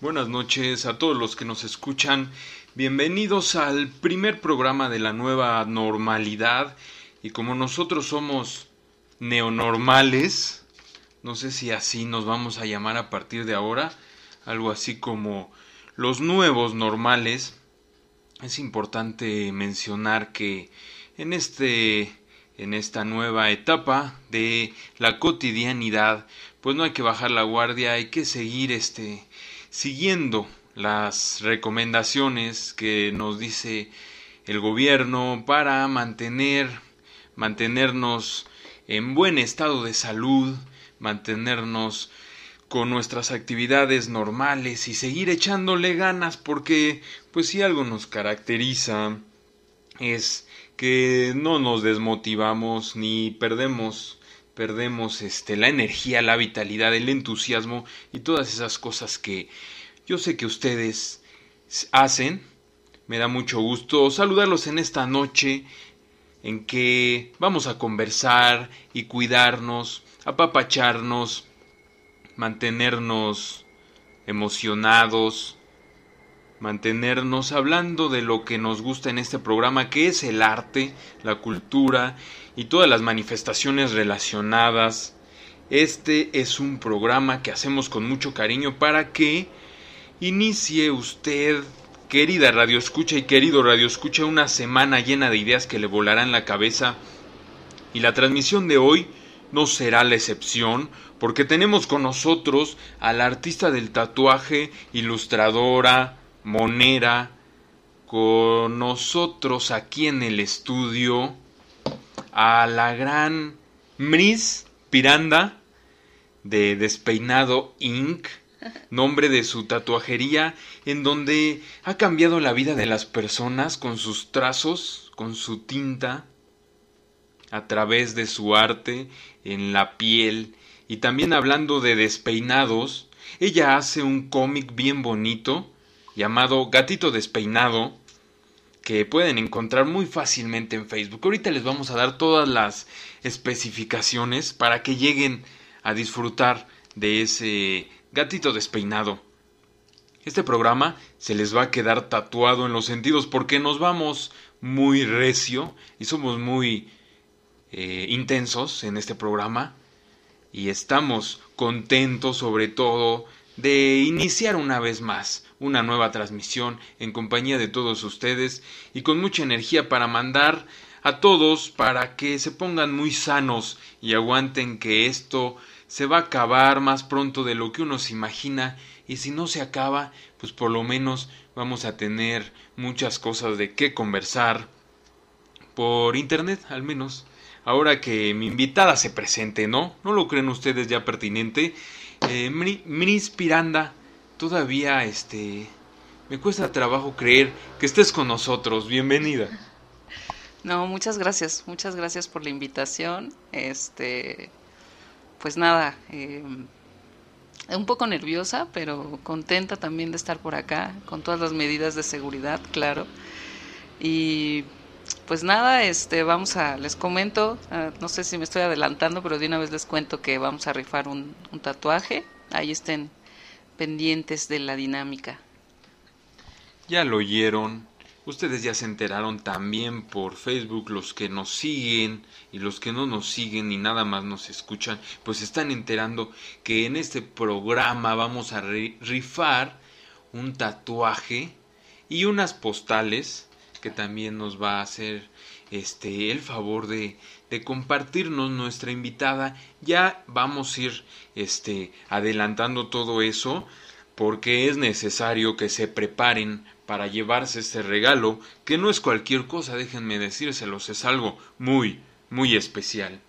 Buenas noches a todos los que nos escuchan. Bienvenidos al primer programa de la nueva normalidad. Y como nosotros somos neonormales, no sé si así nos vamos a llamar a partir de ahora, algo así como los nuevos normales, es importante mencionar que en este en esta nueva etapa de la cotidianidad, pues no hay que bajar la guardia, hay que seguir este siguiendo las recomendaciones que nos dice el gobierno para mantener mantenernos en buen estado de salud, mantenernos con nuestras actividades normales y seguir echándole ganas porque pues si algo nos caracteriza es que no nos desmotivamos ni perdemos perdemos este la energía, la vitalidad, el entusiasmo y todas esas cosas que yo sé que ustedes hacen. Me da mucho gusto saludarlos en esta noche en que vamos a conversar y cuidarnos, apapacharnos, mantenernos emocionados, mantenernos hablando de lo que nos gusta en este programa, que es el arte, la cultura y todas las manifestaciones relacionadas. Este es un programa que hacemos con mucho cariño para que inicie usted, querida Radio Escucha y querido Radio Escucha, una semana llena de ideas que le volarán la cabeza. Y la transmisión de hoy no será la excepción, porque tenemos con nosotros a la artista del tatuaje, ilustradora, Monera, con nosotros aquí en el estudio a la gran Mris Piranda de Despeinado Inc., nombre de su tatuajería, en donde ha cambiado la vida de las personas con sus trazos, con su tinta, a través de su arte en la piel, y también hablando de despeinados, ella hace un cómic bien bonito, llamado Gatito Despeinado, que pueden encontrar muy fácilmente en Facebook. Ahorita les vamos a dar todas las especificaciones para que lleguen a disfrutar de ese gatito despeinado. Este programa se les va a quedar tatuado en los sentidos porque nos vamos muy recio y somos muy eh, intensos en este programa y estamos contentos sobre todo de iniciar una vez más una nueva transmisión en compañía de todos ustedes y con mucha energía para mandar a todos para que se pongan muy sanos y aguanten que esto se va a acabar más pronto de lo que uno se imagina. Y si no se acaba pues por lo menos vamos a tener muchas cosas de qué conversar por internet al menos. Ahora que mi invitada se presente no no lo creen ustedes ya pertinente eh, Minis Piranda, todavía este me cuesta trabajo creer que estés con nosotros. Bienvenida. No, muchas gracias, muchas gracias por la invitación. Este, pues nada, eh, un poco nerviosa, pero contenta también de estar por acá, con todas las medidas de seguridad, claro. Y pues nada, este, vamos a, les comento, ah, no sé si me estoy adelantando, pero de una vez les cuento que vamos a rifar un, un tatuaje. Ahí estén pendientes de la dinámica. Ya lo oyeron. Ustedes ya se enteraron también por Facebook, los que nos siguen y los que no nos siguen y nada más nos escuchan, pues están enterando que en este programa vamos a rifar un tatuaje y unas postales que también nos va a hacer este el favor de, de compartirnos nuestra invitada. Ya vamos a ir este adelantando todo eso porque es necesario que se preparen para llevarse este regalo, que no es cualquier cosa, déjenme decírselos, es algo muy, muy especial.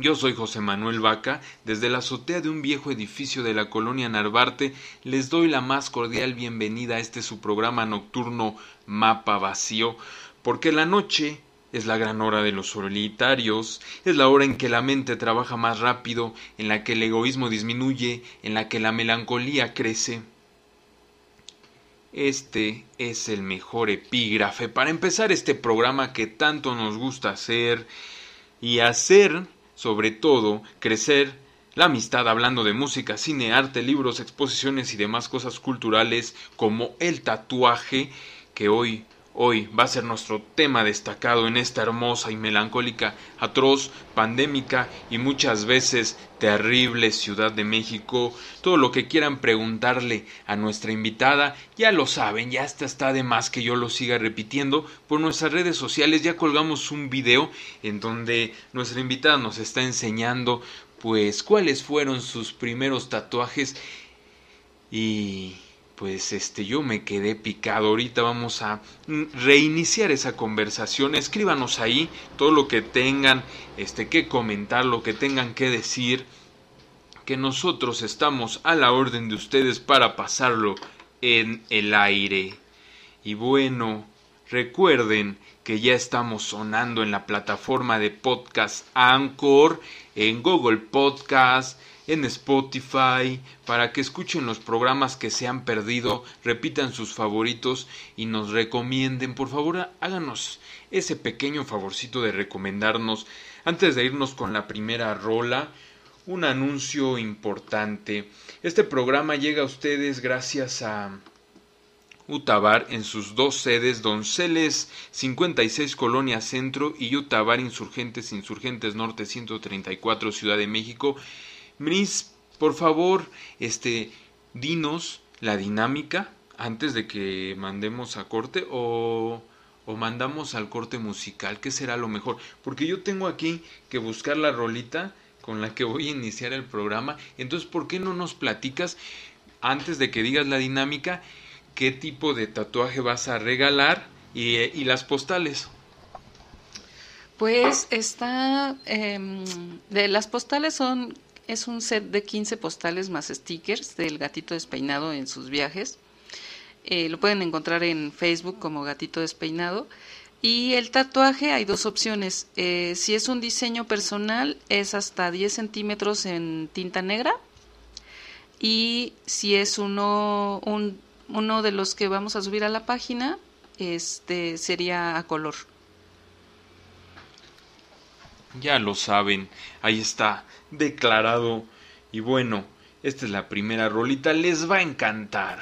Yo soy José Manuel Vaca, desde la azotea de un viejo edificio de la colonia Narvarte les doy la más cordial bienvenida a este su programa nocturno Mapa Vacío, porque la noche es la gran hora de los solitarios, es la hora en que la mente trabaja más rápido, en la que el egoísmo disminuye, en la que la melancolía crece. Este es el mejor epígrafe para empezar este programa que tanto nos gusta hacer y hacer sobre todo crecer la amistad hablando de música, cine, arte, libros, exposiciones y demás cosas culturales como el tatuaje que hoy hoy va a ser nuestro tema destacado en esta hermosa y melancólica, atroz, pandémica y muchas veces terrible Ciudad de México. Todo lo que quieran preguntarle a nuestra invitada, ya lo saben, ya hasta está de más que yo lo siga repitiendo. Por nuestras redes sociales ya colgamos un video en donde nuestra invitada nos está enseñando pues cuáles fueron sus primeros tatuajes y pues este yo me quedé picado. Ahorita vamos a reiniciar esa conversación. Escríbanos ahí todo lo que tengan este que comentar, lo que tengan que decir, que nosotros estamos a la orden de ustedes para pasarlo en el aire. Y bueno, recuerden que ya estamos sonando en la plataforma de podcast Anchor, en Google Podcast, en Spotify, para que escuchen los programas que se han perdido, repitan sus favoritos y nos recomienden. Por favor, háganos ese pequeño favorcito de recomendarnos. Antes de irnos con la primera rola, un anuncio importante. Este programa llega a ustedes gracias a Utabar en sus dos sedes, Donceles 56 Colonia Centro y Utabar Insurgentes Insurgentes Norte 134 Ciudad de México Miss, por favor, este, dinos la dinámica antes de que mandemos a corte o, o mandamos al corte musical, ¿qué será lo mejor? Porque yo tengo aquí que buscar la rolita con la que voy a iniciar el programa, entonces, ¿por qué no nos platicas antes de que digas la dinámica qué tipo de tatuaje vas a regalar y, y las postales? Pues está, em, de las postales son es un set de 15 postales más stickers del gatito despeinado en sus viajes. Eh, lo pueden encontrar en Facebook como gatito despeinado. Y el tatuaje hay dos opciones. Eh, si es un diseño personal es hasta 10 centímetros en tinta negra. Y si es uno, uno de los que vamos a subir a la página, este sería a color. Ya lo saben, ahí está declarado. Y bueno, esta es la primera rolita, les va a encantar.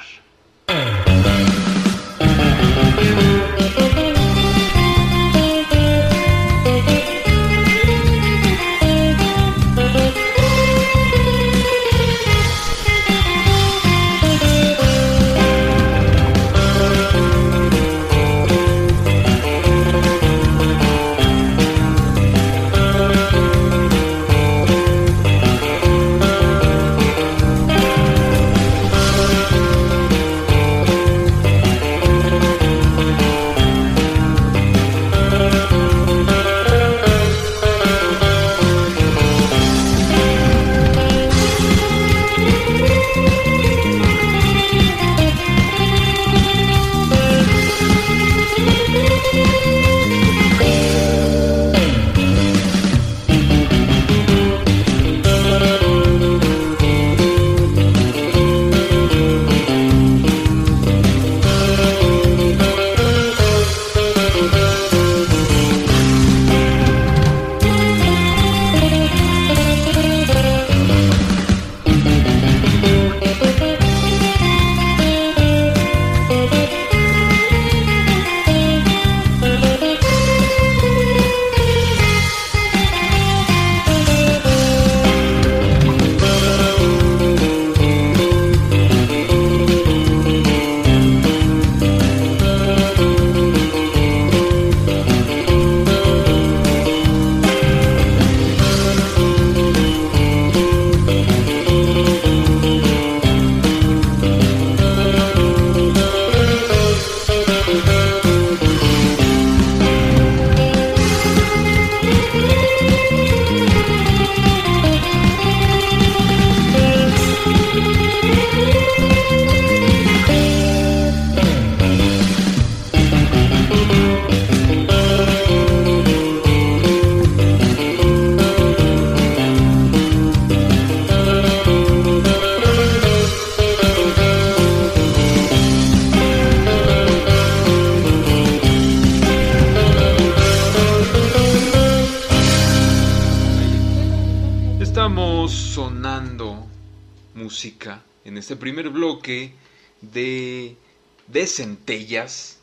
Centellas.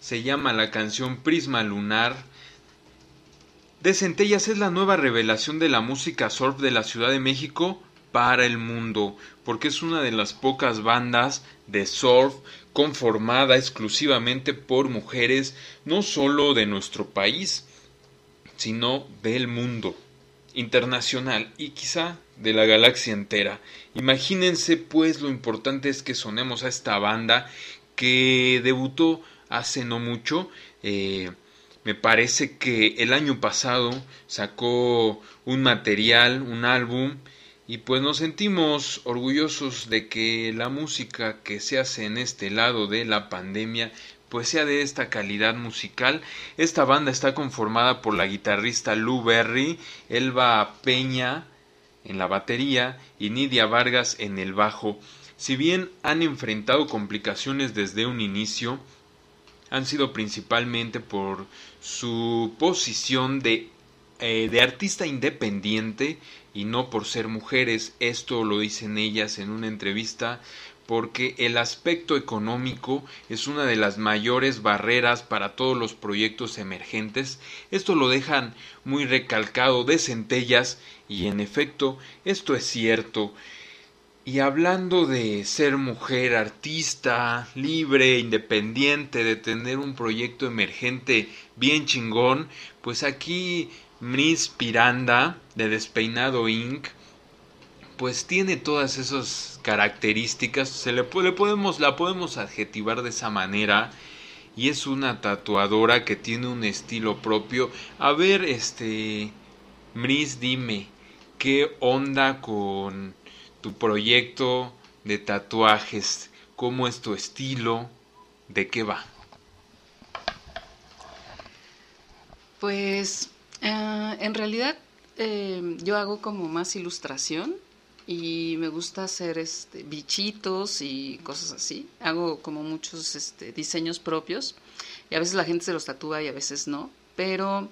Se llama la canción Prisma Lunar. De Centellas es la nueva revelación de la música surf de la Ciudad de México para el mundo, porque es una de las pocas bandas de surf conformada exclusivamente por mujeres, no solo de nuestro país, sino del mundo internacional y quizá de la galaxia entera. Imagínense pues lo importante es que sonemos a esta banda que debutó hace no mucho. Eh, me parece que el año pasado sacó un material, un álbum, y pues nos sentimos orgullosos de que la música que se hace en este lado de la pandemia pues sea de esta calidad musical. Esta banda está conformada por la guitarrista Lou Berry, Elba Peña en la batería y Nidia Vargas en el bajo. Si bien han enfrentado complicaciones desde un inicio, han sido principalmente por su posición de, eh, de artista independiente y no por ser mujeres. Esto lo dicen ellas en una entrevista porque el aspecto económico es una de las mayores barreras para todos los proyectos emergentes. Esto lo dejan muy recalcado de centellas y en efecto esto es cierto. Y hablando de ser mujer artista, libre, independiente, de tener un proyecto emergente bien chingón, pues aquí Miss Piranda de Despeinado Inc pues tiene todas esas características, se le, podemos, la podemos adjetivar de esa manera y es una tatuadora que tiene un estilo propio. A ver, este, Mris, dime, ¿qué onda con tu proyecto de tatuajes? ¿Cómo es tu estilo? ¿De qué va? Pues eh, en realidad eh, yo hago como más ilustración y me gusta hacer este, bichitos y cosas así. Hago como muchos este, diseños propios y a veces la gente se los tatúa y a veces no, pero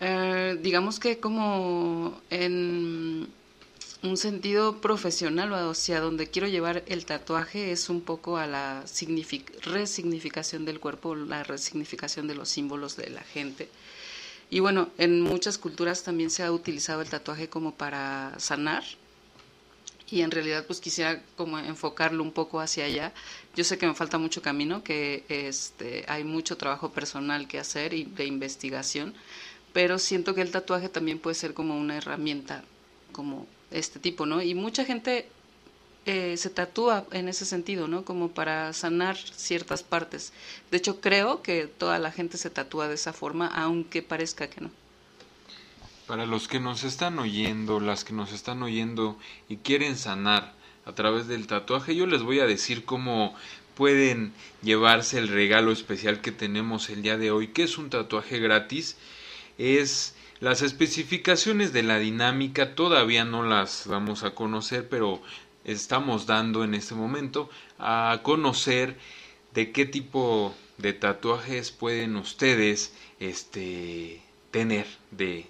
eh, digamos que como en un sentido profesional o hacia donde quiero llevar el tatuaje es un poco a la resignificación del cuerpo, la resignificación de los símbolos de la gente. Y bueno, en muchas culturas también se ha utilizado el tatuaje como para sanar, y en realidad pues quisiera como enfocarlo un poco hacia allá. Yo sé que me falta mucho camino, que este, hay mucho trabajo personal que hacer y de investigación, pero siento que el tatuaje también puede ser como una herramienta como este tipo, ¿no? Y mucha gente eh, se tatúa en ese sentido, ¿no? Como para sanar ciertas partes. De hecho, creo que toda la gente se tatúa de esa forma, aunque parezca que no. Para los que nos están oyendo, las que nos están oyendo y quieren sanar a través del tatuaje, yo les voy a decir cómo pueden llevarse el regalo especial que tenemos el día de hoy, que es un tatuaje gratis. Es las especificaciones de la dinámica, todavía no las vamos a conocer, pero estamos dando en este momento a conocer de qué tipo de tatuajes pueden ustedes este tener de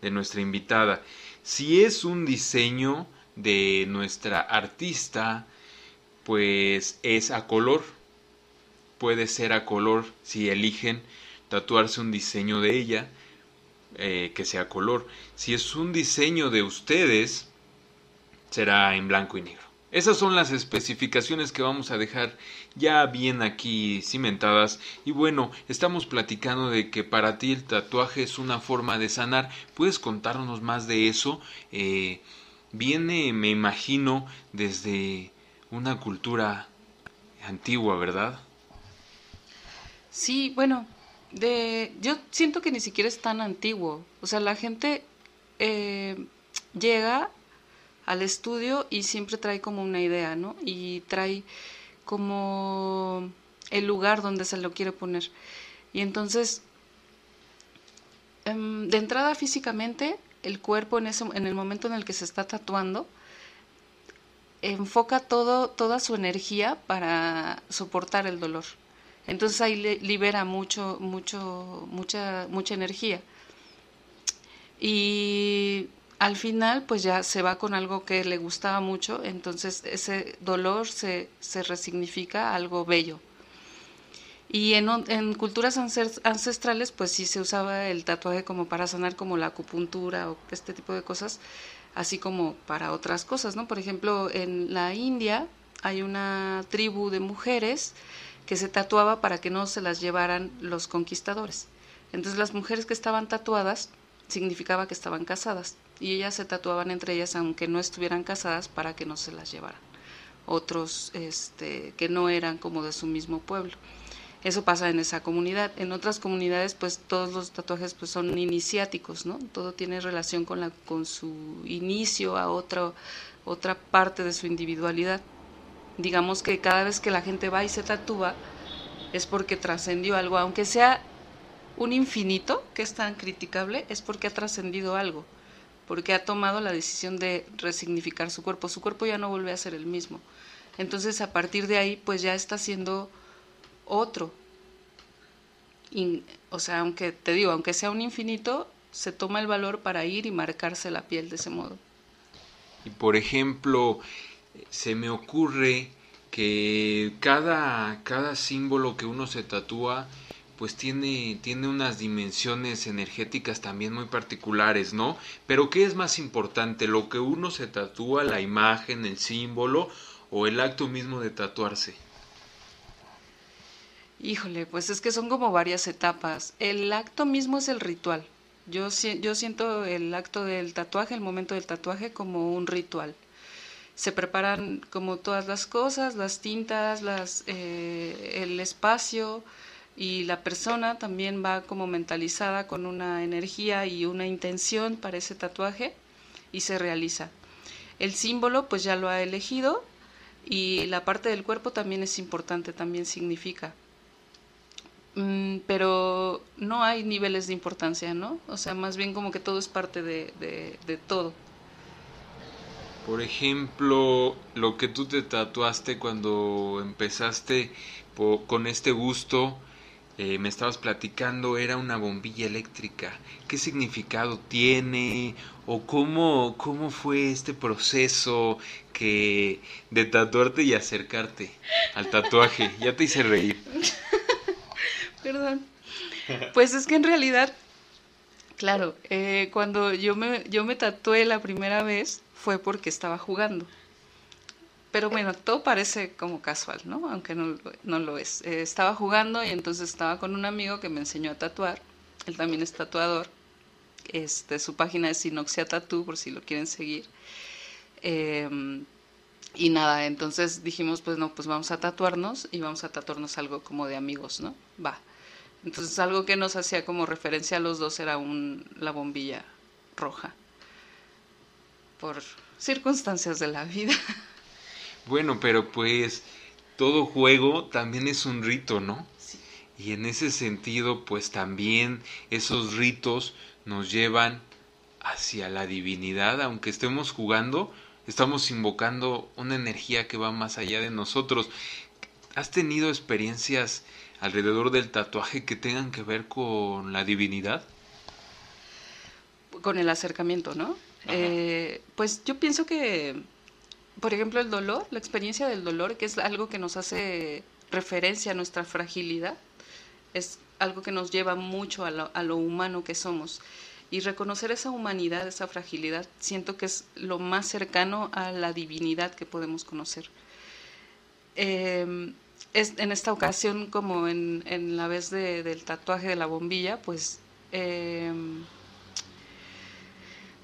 de nuestra invitada. Si es un diseño de nuestra artista, pues es a color. Puede ser a color si eligen tatuarse un diseño de ella, eh, que sea color. Si es un diseño de ustedes, será en blanco y negro. Esas son las especificaciones que vamos a dejar ya bien aquí cimentadas. Y bueno, estamos platicando de que para ti el tatuaje es una forma de sanar. ¿Puedes contarnos más de eso? Eh, viene, me imagino, desde una cultura antigua, ¿verdad? Sí, bueno, de, yo siento que ni siquiera es tan antiguo. O sea, la gente eh, llega al estudio y siempre trae como una idea, ¿no? Y trae como el lugar donde se lo quiere poner. Y entonces, em, de entrada físicamente, el cuerpo en, ese, en el momento en el que se está tatuando, enfoca todo, toda su energía para soportar el dolor. Entonces ahí libera mucho, mucho, mucha, mucha energía. Y al final pues ya se va con algo que le gustaba mucho, entonces ese dolor se, se resignifica a algo bello. Y en, en, culturas ancestrales pues sí se usaba el tatuaje como para sanar como la acupuntura o este tipo de cosas, así como para otras cosas, ¿no? Por ejemplo, en la India hay una tribu de mujeres que se tatuaba para que no se las llevaran los conquistadores. Entonces las mujeres que estaban tatuadas significaba que estaban casadas y ellas se tatuaban entre ellas aunque no estuvieran casadas para que no se las llevaran. Otros este, que no eran como de su mismo pueblo. Eso pasa en esa comunidad. En otras comunidades, pues todos los tatuajes pues, son iniciáticos, ¿no? Todo tiene relación con, la, con su inicio a otra, otra parte de su individualidad. Digamos que cada vez que la gente va y se tatúa es porque trascendió algo, aunque sea un infinito, que es tan criticable, es porque ha trascendido algo, porque ha tomado la decisión de resignificar su cuerpo. Su cuerpo ya no vuelve a ser el mismo. Entonces, a partir de ahí, pues ya está siendo otro. o sea, aunque te digo, aunque sea un infinito, se toma el valor para ir y marcarse la piel de ese modo. Y por ejemplo, se me ocurre que cada, cada símbolo que uno se tatúa pues tiene, tiene unas dimensiones energéticas también muy particulares, ¿no? Pero ¿qué es más importante? ¿Lo que uno se tatúa, la imagen, el símbolo o el acto mismo de tatuarse? Híjole, pues es que son como varias etapas. El acto mismo es el ritual. Yo, yo siento el acto del tatuaje, el momento del tatuaje como un ritual. Se preparan como todas las cosas, las tintas, las, eh, el espacio y la persona también va como mentalizada con una energía y una intención para ese tatuaje y se realiza. El símbolo pues ya lo ha elegido y la parte del cuerpo también es importante, también significa. Mm, pero no hay niveles de importancia, ¿no? O sea, más bien como que todo es parte de, de, todo. Por ejemplo, lo que tú te tatuaste cuando empezaste con este gusto, eh, me estabas platicando, era una bombilla eléctrica. ¿Qué significado tiene? ¿O cómo, cómo fue este proceso que de tatuarte y acercarte al tatuaje? Ya te hice reír. Perdón. Pues es que en realidad, claro, eh, cuando yo me, yo me tatué la primera vez fue porque estaba jugando. Pero bueno, todo parece como casual, ¿no? Aunque no, no lo es. Eh, estaba jugando y entonces estaba con un amigo que me enseñó a tatuar. Él también es tatuador. Este, su página es Sinoxia Tattoo, por si lo quieren seguir. Eh, y nada, entonces dijimos, pues no, pues vamos a tatuarnos y vamos a tatuarnos algo como de amigos, ¿no? Va. Entonces algo que nos hacía como referencia a los dos era un, la bombilla roja. Por circunstancias de la vida. Bueno, pero pues todo juego también es un rito, ¿no? Sí. Y en ese sentido, pues también esos ritos nos llevan hacia la divinidad, aunque estemos jugando, Estamos invocando una energía que va más allá de nosotros. ¿Has tenido experiencias alrededor del tatuaje que tengan que ver con la divinidad? Con el acercamiento, ¿no? Eh, pues yo pienso que, por ejemplo, el dolor, la experiencia del dolor, que es algo que nos hace referencia a nuestra fragilidad, es algo que nos lleva mucho a lo, a lo humano que somos. Y reconocer esa humanidad, esa fragilidad, siento que es lo más cercano a la divinidad que podemos conocer. Em, en esta ocasión, como en, en la vez del tatuaje de la bombilla, pues em,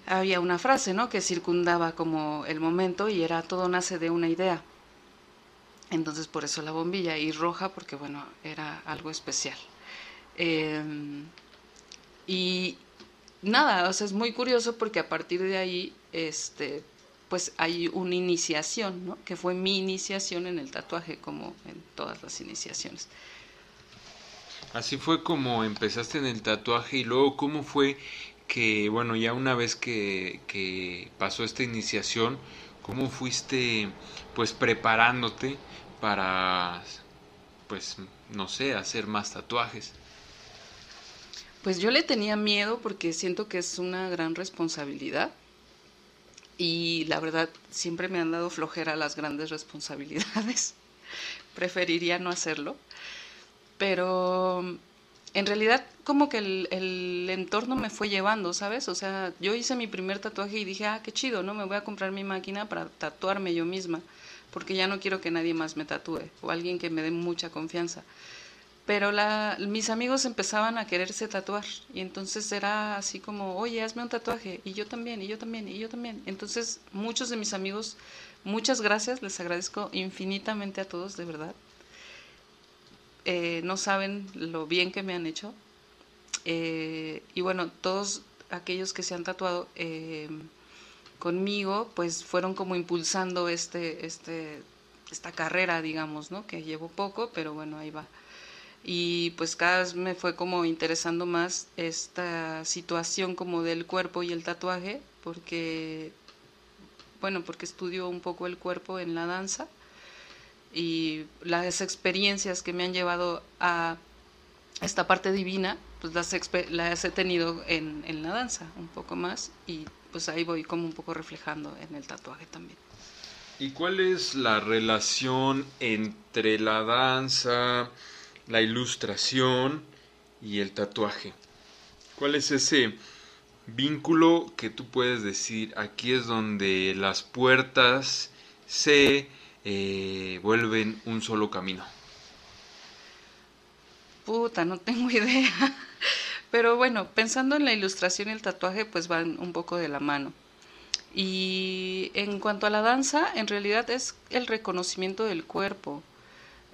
había una frase ¿no? que circundaba como el momento y era todo nace de una idea. Entonces por eso la bombilla y roja porque bueno, era algo especial. Em, y, nada, o sea, es muy curioso porque a partir de ahí, este, pues hay una iniciación, ¿no? Que fue mi iniciación en el tatuaje, como en todas las iniciaciones. Así fue como empezaste en el tatuaje y luego cómo fue que, bueno, ya una vez que, que pasó esta iniciación, cómo fuiste pues preparándote para, pues, no sé, hacer más tatuajes. Pues yo le tenía miedo porque siento que es una gran responsabilidad. y la verdad siempre me han dado flojera las grandes responsabilidades. Preferiría no hacerlo. Pero en realidad como que el, entorno me fue llevando, ¿sabes? O sea, yo hice mi primer tatuaje y dije, ah, qué chido, ¿no? Me voy a comprar mi máquina para tatuarme yo misma, porque ya no quiero que nadie más me tatúe o alguien que me dé mucha confianza. Pero la, mis amigos empezaban a quererse tatuar y entonces era así como, oye, hazme un tatuaje y yo también, y yo también, y yo también. Entonces muchos de mis amigos, muchas gracias, les agradezco infinitamente a todos, de verdad. Eh, no saben lo bien que me han hecho. Eh, y bueno, todos aquellos que se han tatuado eh, conmigo, pues fueron como impulsando este, este, esta carrera, digamos, ¿no? Que llevo poco, pero bueno, ahí va y pues cada vez me fue como interesando más esta situación como del cuerpo y el tatuaje porque bueno porque estudio un poco el cuerpo en la danza y las experiencias que me han llevado a esta parte divina pues las, he tenido en, en la danza un poco más y pues ahí voy como un poco reflejando en el tatuaje también. ¿Y cuál es la relación entre la danza, la ilustración y el tatuaje. ¿Cuál es ese vínculo que tú puedes decir? Aquí es donde las puertas se eh, vuelven un solo camino. Puta, no tengo idea. Pero bueno, pensando en la ilustración y el tatuaje, pues van un poco de la mano. Y en cuanto a la danza, en realidad es el reconocimiento del cuerpo.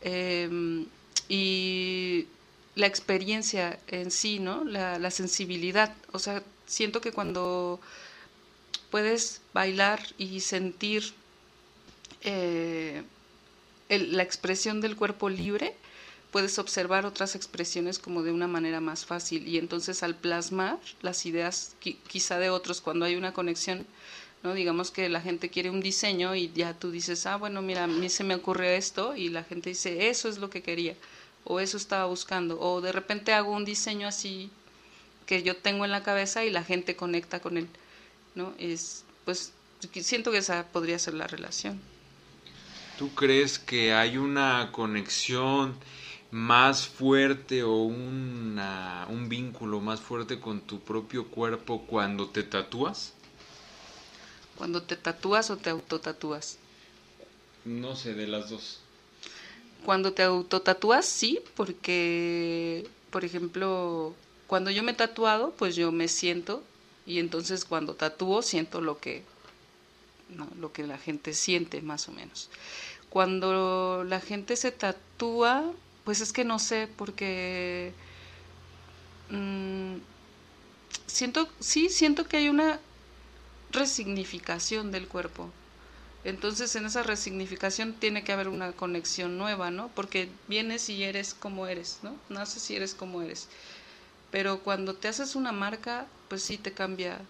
Eh, y la experiencia en sí, ¿no? La, sensibilidad. O sea, siento que cuando puedes bailar y sentir eh, la expresión del cuerpo libre, puedes observar otras expresiones como de una manera más fácil y entonces al plasmar las ideas quizá de otros cuando hay una conexión, ¿no? Digamos que la gente quiere un diseño y ya tú dices, ah, bueno, mira, a mí se me ocurre esto y la gente dice, eso es lo que quería o eso estaba buscando, o de repente hago un diseño así que yo tengo en la cabeza y la gente conecta con él, ¿no? Es, pues siento que esa podría ser la relación. ¿Tú crees que hay una conexión más fuerte o una, un vínculo más fuerte con tu propio cuerpo cuando te tatúas? ¿Cuando te tatúas o te autotatúas? No sé, de las dos. Cuando te autotatúas, sí, porque, por ejemplo, cuando yo me he tatuado, pues yo me siento y entonces cuando tatúo siento lo que, lo que la gente siente más o menos. Cuando la gente se tatúa, pues es que no sé, porque mm, siento, sí, siento que hay una resignificación del cuerpo. Entonces en esa resignificación tiene que haber una conexión nueva, ¿no? Porque vienes y eres como eres, ¿no? Naces y eres como eres. Pero cuando te haces una marca, pues sí te cambia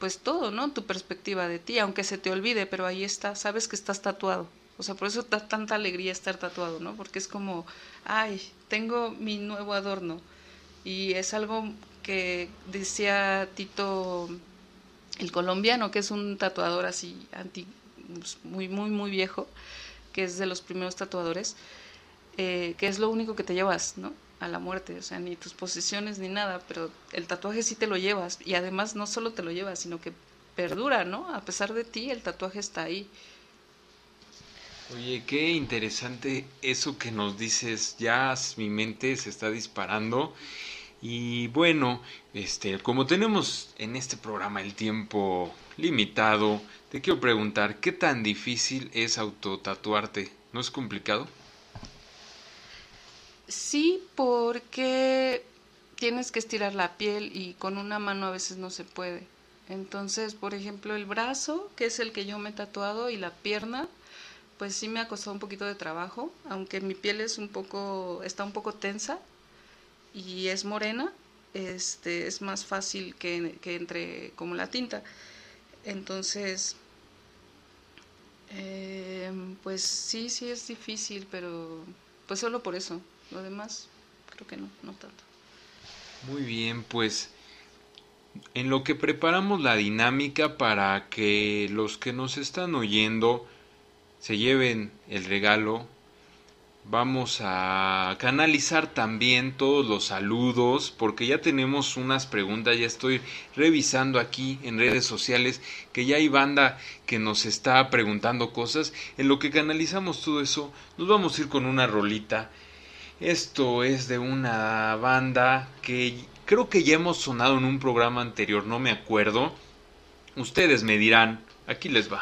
pues todo, ¿no? Tu perspectiva de ti, aunque se te olvide, pero ahí está, sabes que estás tatuado. O sea, por eso da tanta alegría estar tatuado, ¿no? Porque es como, ay, tengo mi nuevo adorno. Y es algo que decía Tito el colombiano, que es un tatuador así anti, pues, muy, muy, muy viejo, que es de los primeros tatuadores, eh, que es lo único que te llevas, ¿no? A la muerte, o sea, ni tus posesiones ni nada, pero el tatuaje sí te lo llevas y además no solo te lo llevas, sino que perdura, ¿no? A pesar de ti, el tatuaje está ahí. Oye, qué interesante eso que nos dices, ya mi mente se está disparando y bueno, este, como tenemos en este programa el tiempo limitado, te quiero preguntar, ¿qué tan difícil es autotatuarte? ¿No es complicado? Sí, porque tienes que estirar la piel y con una mano a veces no se puede. Entonces, por ejemplo, el brazo, que es el que yo me he tatuado, y la pierna, pues sí me ha costado un poquito de trabajo, aunque mi piel es un poco, está un poco tensa, y es morena, este, es más fácil que, que entre como la tinta. Entonces, eh, pues sí, sí es difícil, pero pues solo por eso. Lo demás, creo que no, no tanto. Muy bien, pues en lo que preparamos la dinámica para que los que nos están oyendo se lleven el regalo, vamos a canalizar también todos los saludos porque ya tenemos unas preguntas, ya estoy revisando aquí en redes sociales que ya hay banda que nos está preguntando cosas. En lo que canalizamos todo eso, nos vamos a ir con una rolita. Esto es de una banda que creo que ya hemos sonado en un programa anterior, no me acuerdo. Ustedes me dirán, aquí les va.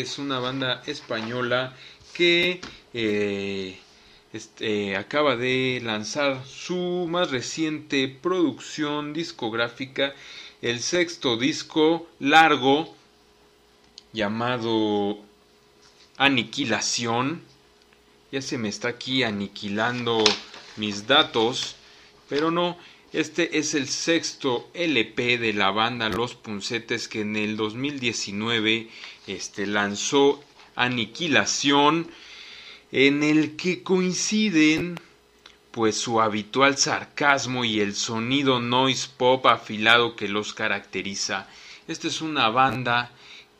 Es una banda española que eh, este, acaba de lanzar su más reciente producción discográfica, el sexto disco largo llamado Aniquilación. Ya se me está aquí aniquilando mis datos, pero no, este es el sexto LP de la banda Los Puncetes que en el 2019 este, lanzó Aniquilación, en el que coinciden pues su habitual sarcasmo y el sonido noise pop afilado que los caracteriza. Esta es una banda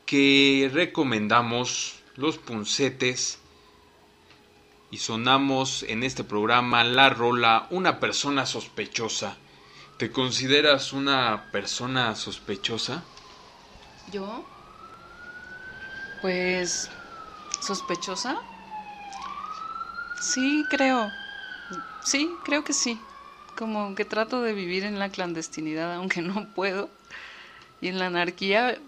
que recomendamos los puncetes sonamos en este programa la rola Una persona sospechosa. ¿Te consideras una persona sospechosa? ¿Yo? Pues sospechosa. Sí, creo. Sí, creo que sí. Como que trato de vivir en la clandestinidad, aunque no puedo. Y en la anarquía,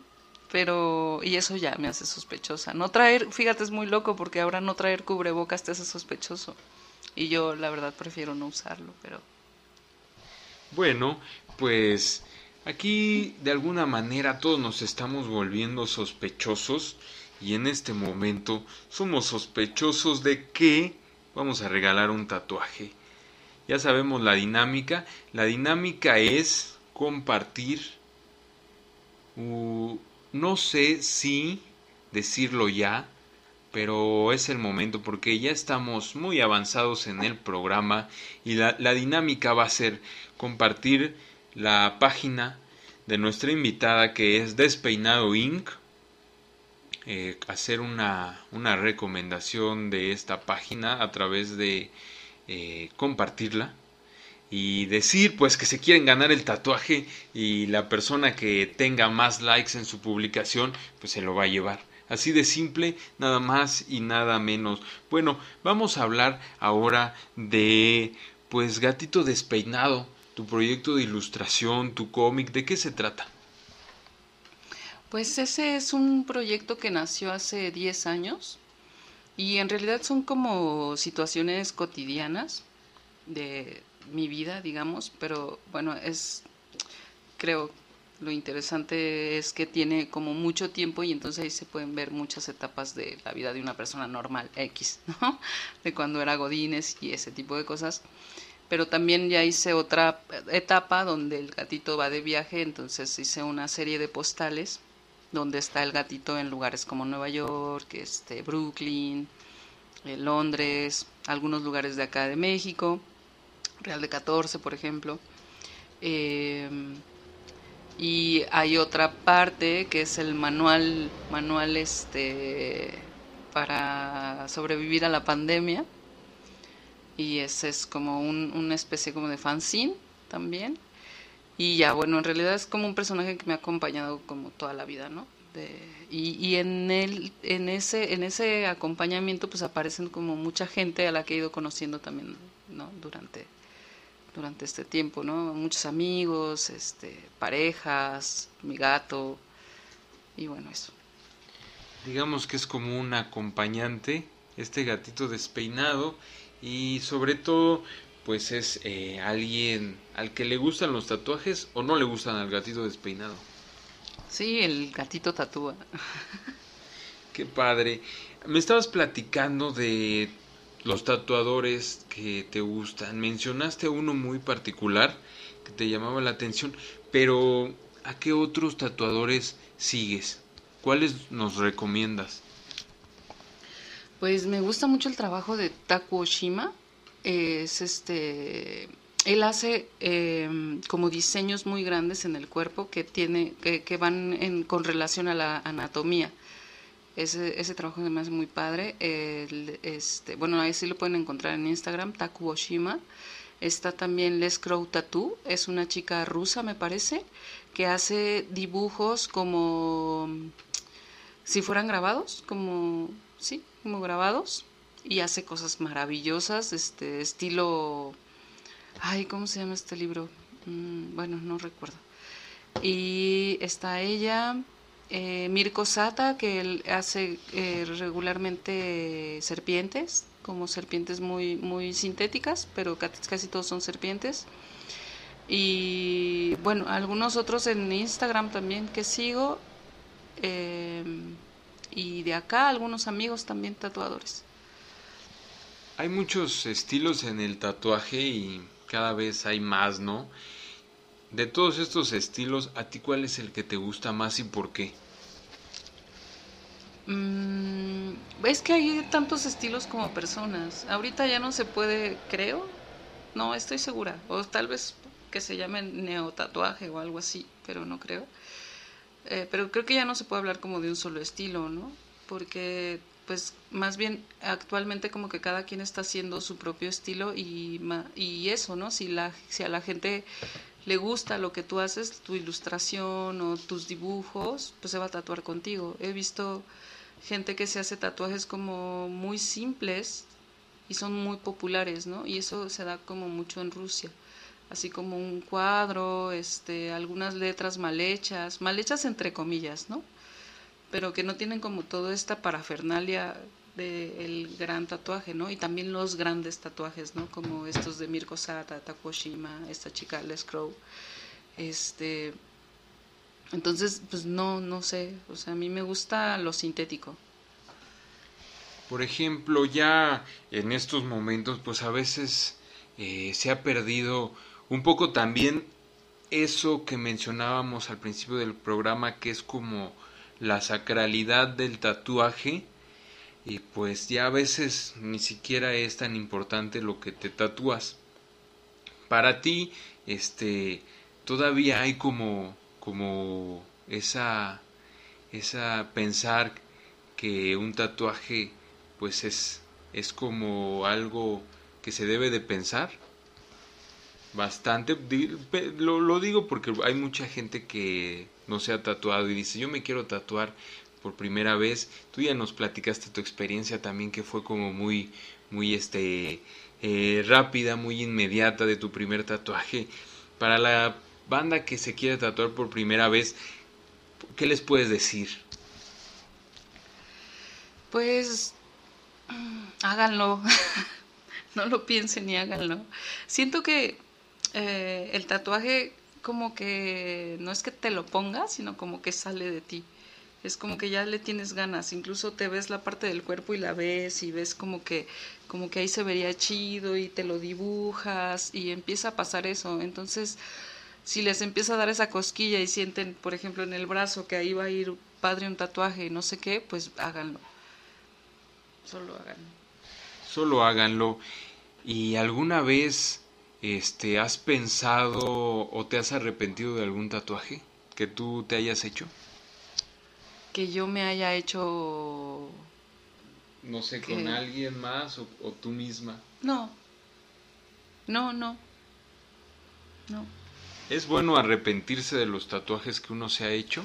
pero... Y eso ya me hace sospechosa. No traer, fíjate, es muy loco porque ahora no traer cubrebocas te hace sospechoso. Y yo, la verdad, prefiero no usarlo, pero... Bueno, pues aquí de alguna manera todos nos estamos volviendo sospechosos y en este momento somos sospechosos de que vamos a regalar un tatuaje. Ya sabemos la dinámica. La dinámica es compartir no sé si decirlo ya, pero es el momento porque ya estamos muy avanzados en el programa y la, dinámica va a ser compartir la página de nuestra invitada que es Despeinado Inc. Eh, hacer una, recomendación de esta página a través de eh, compartirla y decir pues que se quieren ganar el tatuaje y la persona que tenga más likes en su publicación pues se lo va a llevar. Así de simple, nada más y nada menos. Bueno, vamos a hablar ahora de pues Gatito Despeinado, tu proyecto de ilustración, tu cómic, ¿de qué se trata? Pues ese es un proyecto que nació hace 10 años y en realidad son como situaciones cotidianas de mi vida, digamos, pero bueno, es, creo, lo interesante es que tiene como mucho tiempo y entonces ahí se pueden ver muchas etapas de la vida de una persona normal, X, ¿no? De cuando era Godines y ese tipo de cosas. Pero también ya hice otra etapa donde el gatito va de viaje, entonces hice una serie de postales donde está el gatito en lugares como Nueva York, este, Brooklyn, eh, Londres, algunos lugares de acá de México. Real de 14, por ejemplo. Em, y hay otra parte que es el manual, manual este, para sobrevivir a la pandemia. Y ese es como un, una especie como de fanzine también. Y ya, bueno, en realidad es como un personaje que me ha acompañado como toda la vida, ¿no? y, y en, el, en, ese, en ese acompañamiento pues aparecen como mucha gente a la que he ido conociendo también, ¿no? Durante, durante este tiempo, ¿no? Muchos amigos, este, parejas, mi gato y bueno, eso. Digamos que es como un acompañante, este gatito despeinado y sobre todo pues es eh, alguien al que le gustan los tatuajes o no le gustan al gatito despeinado. Sí, el gatito tatúa. Qué padre. Me estabas platicando de los tatuadores que te gustan. Mencionaste uno muy particular que te llamaba la atención, pero ¿a qué otros tatuadores sigues? ¿Cuáles nos recomiendas? Pues me gusta mucho el trabajo de Taku Oshima. Es este, él hace em, como diseños muy grandes en el cuerpo que tiene, que, van en, con relación a la anatomía. Ese, ese trabajo me hace muy padre. este, bueno, ahí sí lo pueden encontrar en Instagram, Taku Oshima. Está también Les Crow Tattoo, es una chica rusa, me parece, que hace dibujos como si fueran grabados, como, sí, como grabados, y hace cosas maravillosas, este estilo, ay, ¿cómo se llama este libro? Mm, bueno, no recuerdo. Y está ella, eh, Mirko Sata, que él hace eh, regularmente serpientes, como serpientes muy, muy sintéticas, pero casi, todos son serpientes. Y bueno, algunos otros en Instagram también que sigo. Em, y de acá algunos amigos también tatuadores. Hay muchos estilos en el tatuaje y cada vez hay más, ¿no? De todos estos estilos, ¿a ti cuál es el que te gusta más y por qué? Mm, es que hay tantos estilos como personas. Ahorita ya no se puede, creo. No, estoy segura. O tal vez que se llame neotatuaje o algo así, pero no creo. Eh, pero creo que ya no se puede hablar como de un solo estilo, ¿no? Porque pues más bien actualmente como que cada quien está haciendo su propio estilo y, y eso, ¿no? Si, si a la gente le gusta lo que tú haces, tu ilustración o tus dibujos, pues se va a tatuar contigo. He visto gente que se hace tatuajes como muy simples y son muy populares, ¿no? Y eso se da como mucho en Rusia. Así como un cuadro, este, algunas letras mal hechas, mal hechas entre comillas, ¿no? pero que no tienen como toda esta parafernalia del gran tatuaje, ¿no? Y también los grandes tatuajes, ¿no? Como estos de Mirko Sata, Takuoshima, esta chica Les Crow. Este, entonces, pues no, no sé, o sea, a mí me gusta lo sintético. Por ejemplo, ya en estos momentos, pues a veces eh, se ha perdido un poco también eso que mencionábamos al principio del programa, que es como la sacralidad del tatuaje, y pues ya a veces ni siquiera es tan importante lo que te tatúas. Para ti, este, todavía hay como, como esa, esa pensar que un tatuaje, pues es, es como algo que se debe de pensar bastante. Lo, lo, digo porque hay mucha gente que no se ha tatuado y dice, yo me quiero tatuar por primera vez. Tú ya nos platicaste tu experiencia también que fue como muy, muy este, eh, rápida, muy inmediata de tu primer tatuaje. Para la banda que se quiere tatuar por primera vez, ¿qué les puedes decir? Pues háganlo, no lo piensen ni háganlo. Siento que eh, el tatuaje como que no es que te lo pongas, sino como que sale de ti. Es como que ya le tienes ganas, incluso te ves la parte del cuerpo y la ves y ves como que como que ahí se vería chido y te lo dibujas y empieza a pasar eso. Entonces, si les empieza a dar esa cosquilla y sienten, por ejemplo, en el brazo que ahí va a ir padre un tatuaje y no sé qué, pues háganlo. Solo háganlo. Solo háganlo. ¿Y alguna vez este, ¿has pensado o te has arrepentido de algún tatuaje que tú te hayas hecho? Que yo me haya hecho... No sé, con alguien más o, o tú misma. No, no, no, no. ¿Es bueno arrepentirse de los tatuajes que uno se ha hecho?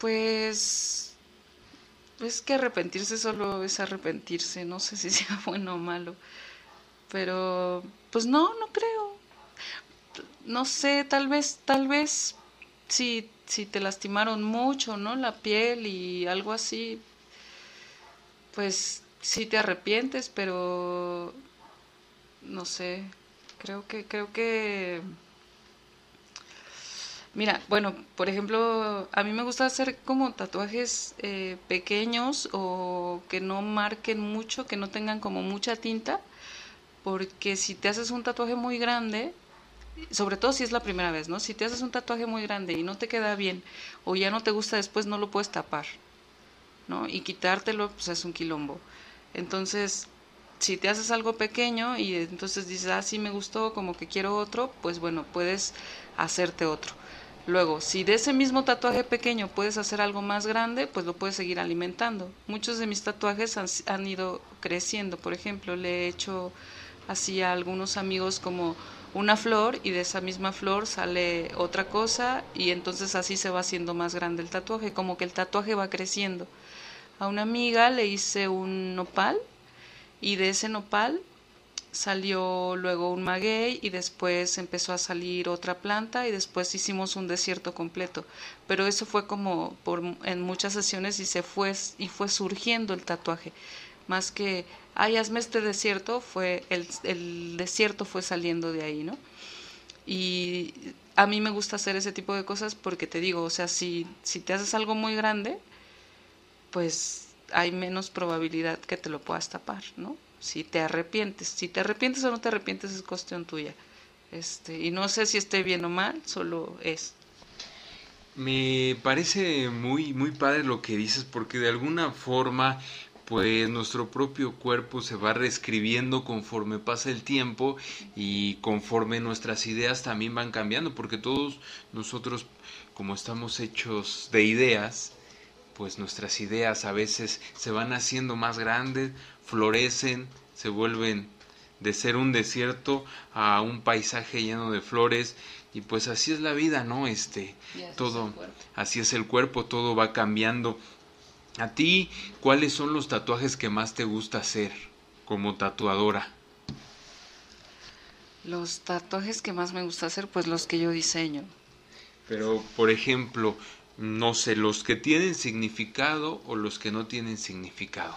Pues es que arrepentirse solo es arrepentirse, no sé si sea bueno o malo. Pero, pues no, no creo. No sé, tal vez, tal vez, si, si te lastimaron mucho, ¿no? La piel y algo así, pues sí te arrepientes, pero no sé, creo que, creo que... Mira, bueno, por ejemplo, a mí me gusta hacer como tatuajes eh, pequeños o que no marquen mucho, que no tengan como mucha tinta porque si te haces un tatuaje muy grande, sobre todo si es la primera vez, ¿no? Si te haces un tatuaje muy grande y no te queda bien o ya no te gusta después, no lo puedes tapar, ¿no? Y quitártelo, pues es un quilombo. Entonces, si te haces algo pequeño y entonces dices, ah, sí me gustó, como que quiero otro, pues bueno, puedes hacerte otro. Luego, si de ese mismo tatuaje pequeño puedes hacer algo más grande, pues lo puedes seguir alimentando. Muchos de mis tatuajes han, han ido creciendo. Por ejemplo, le he hecho hacía algunos amigos como una flor y de esa misma flor sale otra cosa y entonces así se va haciendo más grande el tatuaje, como que el tatuaje va creciendo. A una amiga le hice un nopal y de ese nopal salió luego un maguey y después empezó a salir otra planta y después hicimos un desierto completo. Pero eso fue como por, en muchas sesiones y se fue y fue surgiendo el tatuaje más que, ay, hazme este desierto, fue, el, el desierto fue saliendo de ahí, ¿no? Y a mí me gusta hacer ese tipo de cosas porque te digo, o sea, si, si te haces algo muy grande, pues hay menos probabilidad que te lo puedas tapar, ¿no? Si te arrepientes, si te arrepientes o no te arrepientes es cuestión tuya. Este, y no sé si esté bien o mal, solo es. Me parece muy muy padre lo que dices porque de alguna forma pues nuestro propio cuerpo se va reescribiendo conforme pasa el tiempo y conforme nuestras ideas también van cambiando, porque todos nosotros, como estamos hechos de ideas, pues nuestras ideas a veces se van haciendo más grandes, florecen, se vuelven de ser un desierto a un paisaje lleno de flores y pues así es la vida, ¿no? Este, todo, así es el cuerpo, todo va cambiando a ti, ¿cuáles son los tatuajes que más te gusta hacer como tatuadora? Los tatuajes que más me gusta hacer, pues los que yo diseño. Pero, por ejemplo, no sé, los que tienen significado o los que no tienen significado.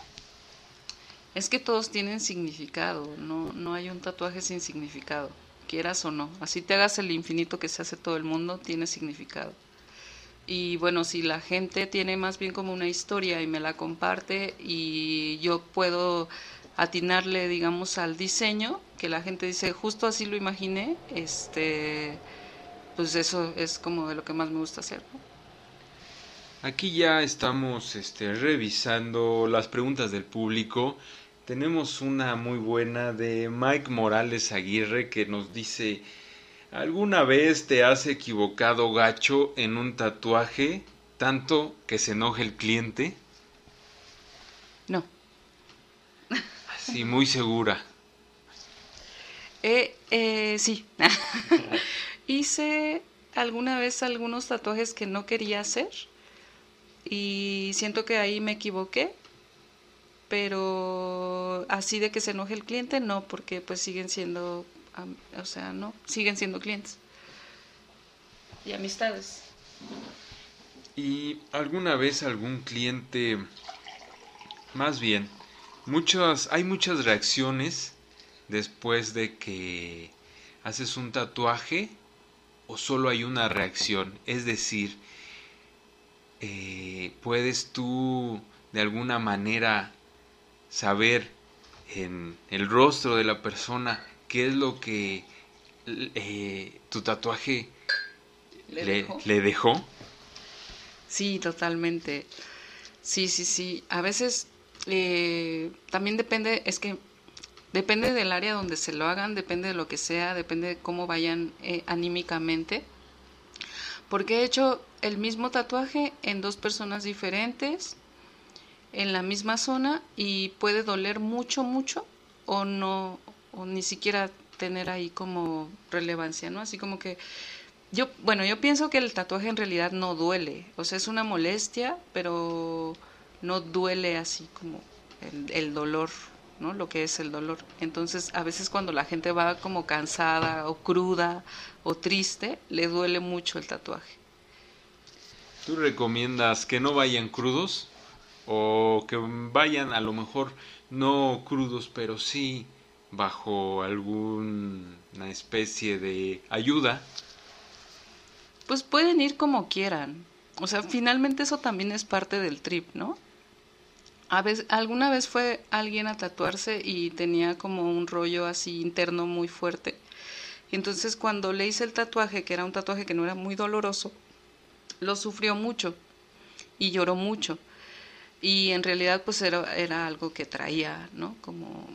Es que todos tienen significado, no, no hay un tatuaje sin significado, quieras o no. Así te hagas el infinito que se hace todo el mundo, tiene significado. Y bueno, si la gente tiene más bien como una historia y me la comparte y yo puedo atinarle, digamos, al diseño, que la gente dice, justo así lo imaginé, este, pues eso es como de lo que más me gusta hacer. Aquí ya estamos este, revisando las preguntas del público. Tenemos una muy buena de Mike Morales Aguirre que nos dice, ¿alguna vez te has equivocado gacho en un tatuaje tanto que se enoje el cliente? No. Sí, muy segura. Eh, eh, sí. Hice alguna vez algunos tatuajes que no quería hacer y siento que ahí me equivoqué, pero así de que se enoje el cliente, no, porque pues siguen siendo, o sea, no, siguen siendo clientes y amistades. ¿Y alguna vez algún cliente, más bien, muchas, hay muchas reacciones después de que haces un tatuaje o solo hay una reacción? Es decir, eh, puedes tú de alguna manera saber en el rostro de la persona qué es lo que eh, tu tatuaje le, dejó? Sí, totalmente. Sí, sí, sí. A veces eh, también depende, es que depende del área donde se lo hagan, depende de lo que sea, depende de cómo vayan anímicamente porque he hecho el mismo tatuaje en dos personas diferentes, en la misma zona, y puede doler mucho, mucho, o no, o ni siquiera tener ahí como relevancia, ¿no? Así como que yo, bueno, yo pienso que el tatuaje en realidad no duele, o sea, es una molestia, pero no duele así como el, el dolor, ¿no? Lo que es el dolor. Entonces, a veces cuando la gente va como cansada o cruda o triste, le duele mucho el tatuaje. ¿Tú recomiendas que no vayan crudos o que vayan a lo mejor no crudos, pero sí bajo alguna especie de ayuda? Pues pueden ir como quieran. O sea, finalmente eso también es parte del trip, ¿no? A alguna vez fue alguien a tatuarse y tenía como un rollo así interno muy fuerte entonces cuando le hice el tatuaje, que era un tatuaje que no era muy doloroso, lo sufrió mucho y lloró mucho. Y en realidad pues era algo que traía, ¿no? Como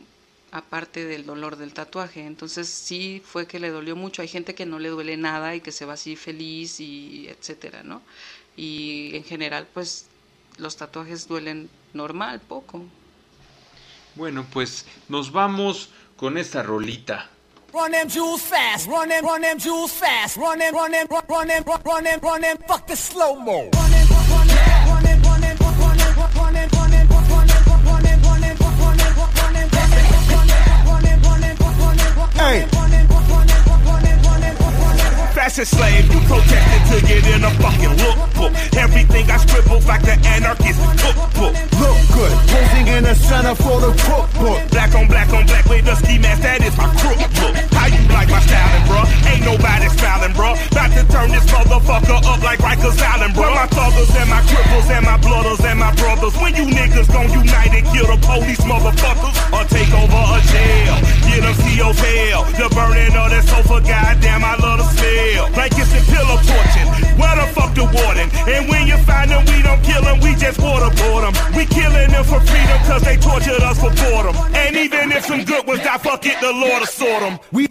aparte del dolor del tatuaje. Entonces sí fue que le dolió mucho. Hay gente que no le duele nada y que se va así feliz y etcétera, ¿no? Y en general pues los tatuajes duelen normal, poco. Bueno, pues nos vamos con esta rolita. Run them jewels fast, run them, run them jewels fast, run them, run them, run them, run them, run them, fuck the slow mo. Hey. Fashion slave, you protested to get in a fucking lookbook. Everything I scribbled like the anarchist cookbook. Look good, posing in the center for the cookbook. Black on black on black with the ski mask, that is my crook. How you like my styling, bruh? Ain't nobody smiling, bruh. About to turn this motherfucker up like Rikers Island, bruh. My thuggers and my cripples and my blooders and my brothers. When you niggas gon' unite and kill the police motherfuckers or take over a jail, get them CO's hell. The burning of that sofa, goddamn, I love the smell jail. Blankets and pillow torching. Where the fuck the warden? And when you find them, we don't kill them, we just waterboard them. We killing them for freedom cause they tortured us for boredom. And even if some good ones die, fuck it, the Lord will sort them. We,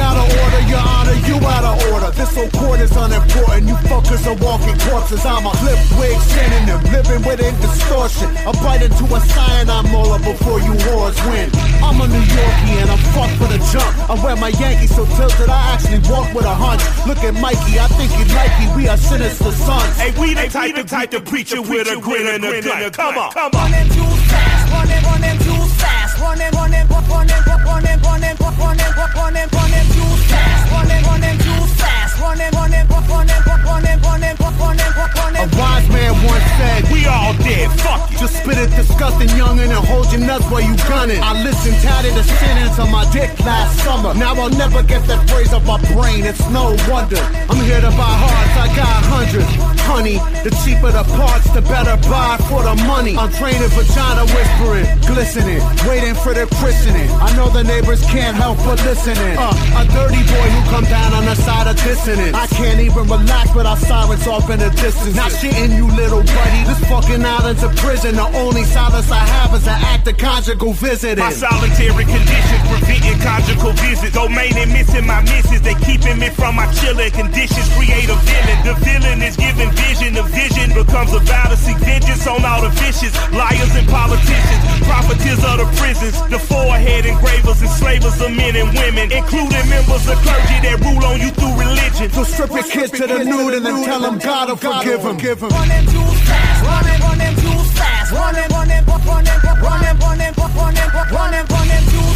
out of order, your honor, you out of order. This whole court is unimportant, you fuckers are walking corpses. I'm a flip wig synonym, living within distortion. I bite into a cyanide molar before you wars win. I'm a New Yorkie and I'm fucked for the jump. I wear my Yankees so tilted, I actually walk with a hunch. Look at Mikey, I think he like me. We are sinister sons. Hey, we the type, the type to preach it with a grin and a grin. Come on, come on. Run them jewels fast, run them, run them jewels fast, run them, run them, run them, run them, run them, run them, run them, run them jewels fast, run them, run them jewels fast, run them, run them, run them, run them, run them, A wise man once said, "We all dead. Fuck you." just spit it disgusting, young and hold your nuts while you gunning. I listened tatted a sentence on my dick last summer. Now I'll never get that phrase off my brain, it's no wonder. I'm here to buy hearts, I got hundreds. Honey, the cheaper the parts, the better buy for the money. I'm training vagina whispering, glistening, waiting for the christening. I know the neighbors can't help but listening. Uh, a dirty boy who come down on the side of dissonance. I can't even relax without sirens off in the distance. Not shitting you, little buddy. This fucking island's a prison. The only solace I have is an act of conjugal visiting. My solitary conditions preventing conjugal visits. Domaining missing my misses. They keeping me from my chilling conditions. Create a villain. The villain is giving vision. The vision becomes a vow to seek vengeance on all the vicious liars and politicians. Profiteers of the prisons. The forehead engravers, and slavers of men and women, including members of clergy that rule on you through religion. So strip your kids to the nude and then tell them God gotta forgive him. Give him. Run them fast. Running, running too fast. Running, running, running, running, running, running, running, running run them, run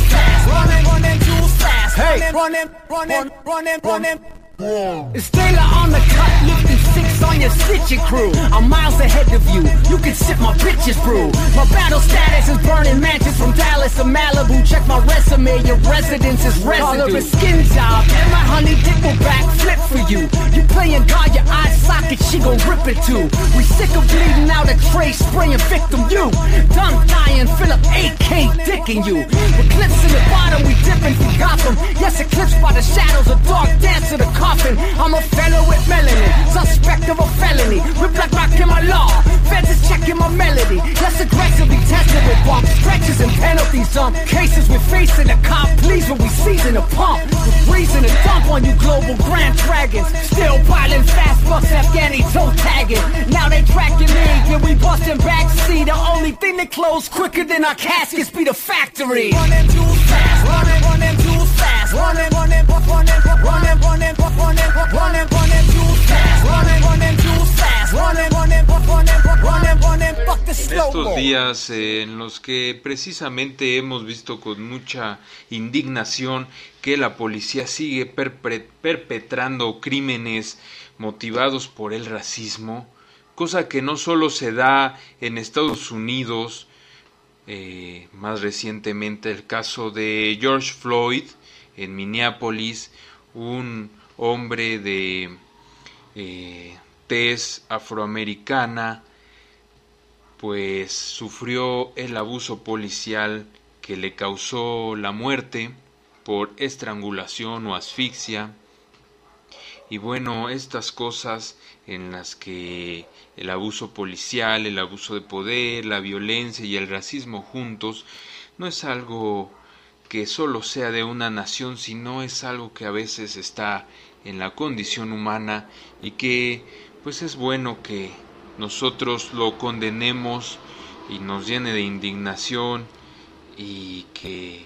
fast. Running, running too fast. Hey, running, running, running, running. run. It's Taylor on the cut, looking six stitching crew. I'm miles ahead of you, you can sip my bitches brew. My battle status is burning mansions from Dallas to Malibu. Check my resume, your residence is residue. All of a skin job, and my honey dick will back flip for you. You playing God, your eye socket, she gon' rip it too. We sick of bleeding out a tray, spraying victim you. Done dying, fill up AK dicking you. With clips in the bottom, we dipping from Gotham. Yes, eclipsed by the shadows, a dark dance to the coffin. I'm a fellow with melanin, suspect of a felony. With black rock in my law, feds is checking my melody. Less aggressively tested with bump stretches and penalties. Some cases we're facing a cop, please when we season a pump. With reason to dump on you global grand dragons. Still piling fast bucks, Afghani toe tagging. Now they tracking me, yeah we busting back. See the only thing that close quicker than our caskets be the factory. Running too fast, running, running too fast, running, running, slow Estos días eh, en los que precisamente hemos visto con mucha indignación que la policía sigue perpetrando crímenes motivados por el racismo, cosa que no solo se da en Estados Unidos, eh, más recientemente el caso de George Floyd en Minneapolis, un hombre de eh, tez afroamericana, pues sufrió el abuso policial que le causó la muerte por estrangulación o asfixia. Y bueno, estas cosas en las que el abuso policial, el abuso de poder, la violencia y el racismo juntos no es algo que solo sea de una nación, sino es algo que a veces está en la condición humana y que pues es bueno que nosotros lo condenemos y nos llene de indignación y que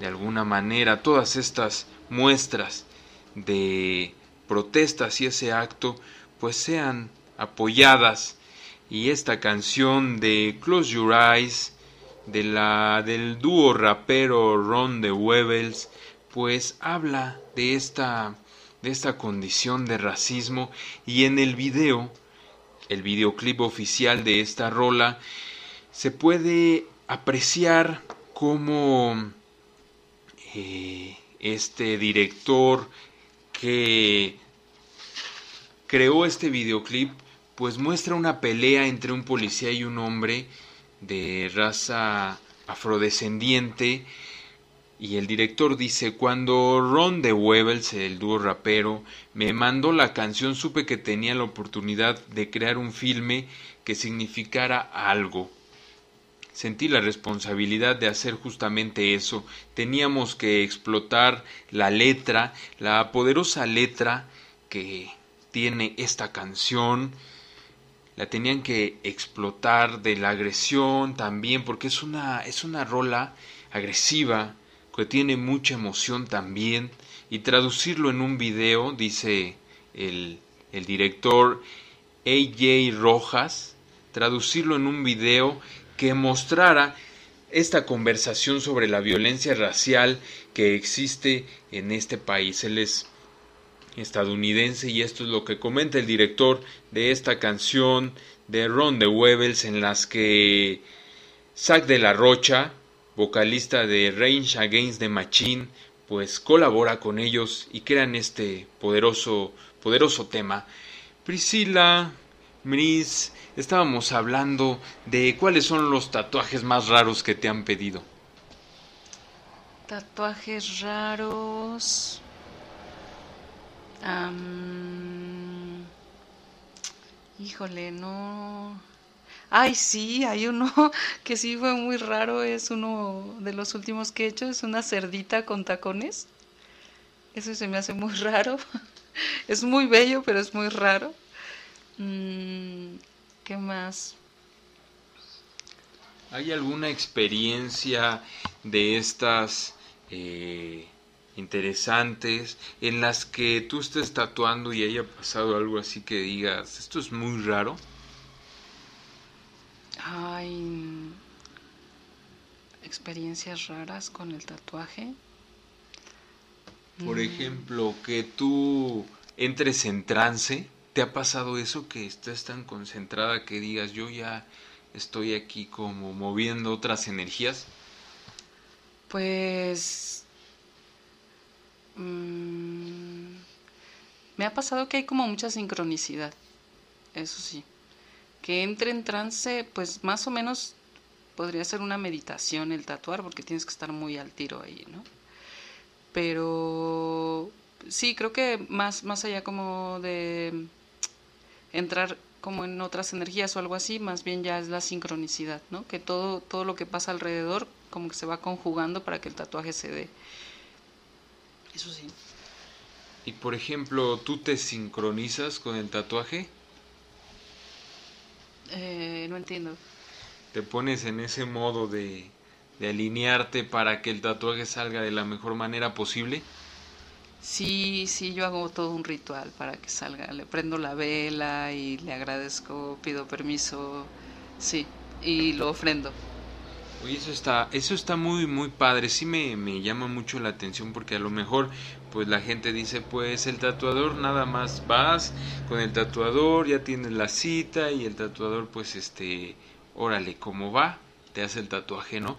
de alguna manera todas estas muestras de protestas y ese acto pues sean apoyadas. Y esta canción de Close Your Eyes de la del dúo rapero Ron de Webels pues habla de esta de esta condición de racismo y en el video el videoclip oficial de esta rola se puede apreciar cómo eh, este director que creó este videoclip pues muestra una pelea entre un policía y un hombre de raza afrodescendiente y el director dice cuando Ron de Webels, el dúo rapero, me mandó la canción supe que tenía la oportunidad de crear un filme que significara algo. Sentí la responsabilidad de hacer justamente eso. Teníamos que explotar la letra, la poderosa letra que tiene esta canción. La tenían que explotar de la agresión también, porque es una, es una rola agresiva, que tiene mucha emoción también. Y traducirlo en un video, dice el, el director AJ Rojas, traducirlo en un video que mostrara esta conversación sobre la violencia racial que existe en este país. Él es estadounidense y esto es lo que comenta el director de esta canción de Ron de Webels en las que Zach de la Rocha, vocalista de Range Against the Machine, pues colabora con ellos y crean este poderoso poderoso tema. Priscila, Mris, estábamos hablando de cuáles son los tatuajes más raros que te han pedido. Tatuajes raros. híjole, no. Ay, sí, hay uno que sí fue muy raro, es uno de los últimos que he hecho, es una cerdita con tacones. Eso se me hace muy raro. Es muy bello, pero es muy raro. Mm, ¿Qué más? ¿Hay alguna experiencia de estas eh, interesantes en las que tú estés tatuando y haya pasado algo así que digas, esto es muy raro? Hay experiencias raras con el tatuaje. Por mm. ejemplo, que tú entres en trance. ¿Te ha pasado eso que estés tan concentrada que digas yo ya estoy aquí como moviendo otras energías? Pues... Mm, me ha pasado que hay como mucha sincronicidad, eso sí que entre en trance, pues más o menos podría ser una meditación el tatuar, porque tienes que estar muy al tiro ahí, ¿no? Pero sí, creo que más, más allá como de entrar como en otras energías o algo así, más bien ya es la sincronicidad, ¿no? Que todo, todo lo que pasa alrededor como que se va conjugando para que el tatuaje se dé. Eso sí. Y por ejemplo, ¿tú te sincronizas con el tatuaje? Eh, no entiendo. Te pones en ese modo de, de alinearte para que el tatuaje salga de la mejor manera posible. Sí, sí, yo hago todo un ritual para que salga. Le prendo la vela y le agradezco, pido permiso, sí, y lo ofrendo. Oye, eso está, eso está muy, muy padre. Sí me, me llama mucho la atención porque a lo mejor, pues la gente dice, pues el tatuador nada más vas con el tatuador, ya tienes la cita y el tatuador, pues este, órale, ¿cómo va? Te hace el tatuaje, ¿no?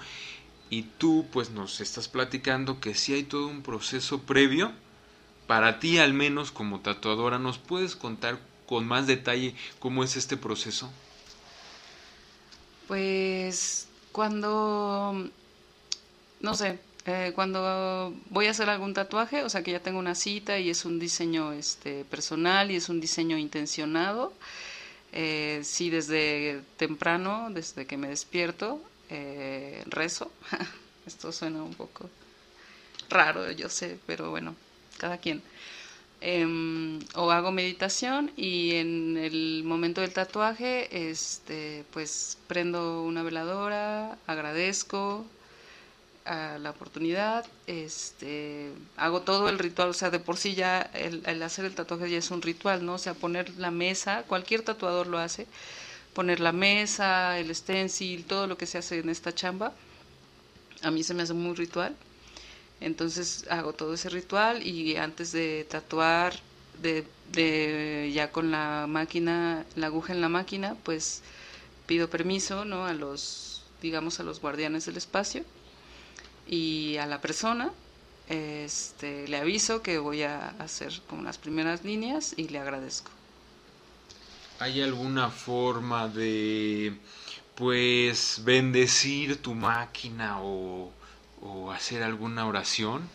Y tú, pues nos estás platicando que sí hay todo un proceso previo. Para ti, al menos como tatuadora, ¿nos puedes contar con más detalle cómo es este proceso? Pues cuando, no sé, eh, cuando voy a hacer algún tatuaje, o sea que ya tengo una cita y es un diseño este, personal y es un diseño intencionado, eh, sí desde temprano, desde que me despierto, eh, rezo. Esto suena un poco raro, yo sé, pero bueno, cada quien. Em, o hago meditación y en el momento del tatuaje este pues prendo una veladora agradezco a la oportunidad este hago todo el ritual o sea de por sí ya el, el, hacer el tatuaje ya es un ritual no o sea poner la mesa cualquier tatuador lo hace poner la mesa el stencil todo lo que se hace en esta chamba a mí se me hace muy ritual entonces hago todo ese ritual y antes de tatuar, de, ya con la máquina, la aguja en la máquina, pues pido permiso, ¿no? A los, digamos, a los guardianes del espacio y a la persona, este, le aviso que voy a hacer como las primeras líneas y le agradezco. ¿Hay alguna forma de, pues, bendecir tu máquina o o hacer alguna oración?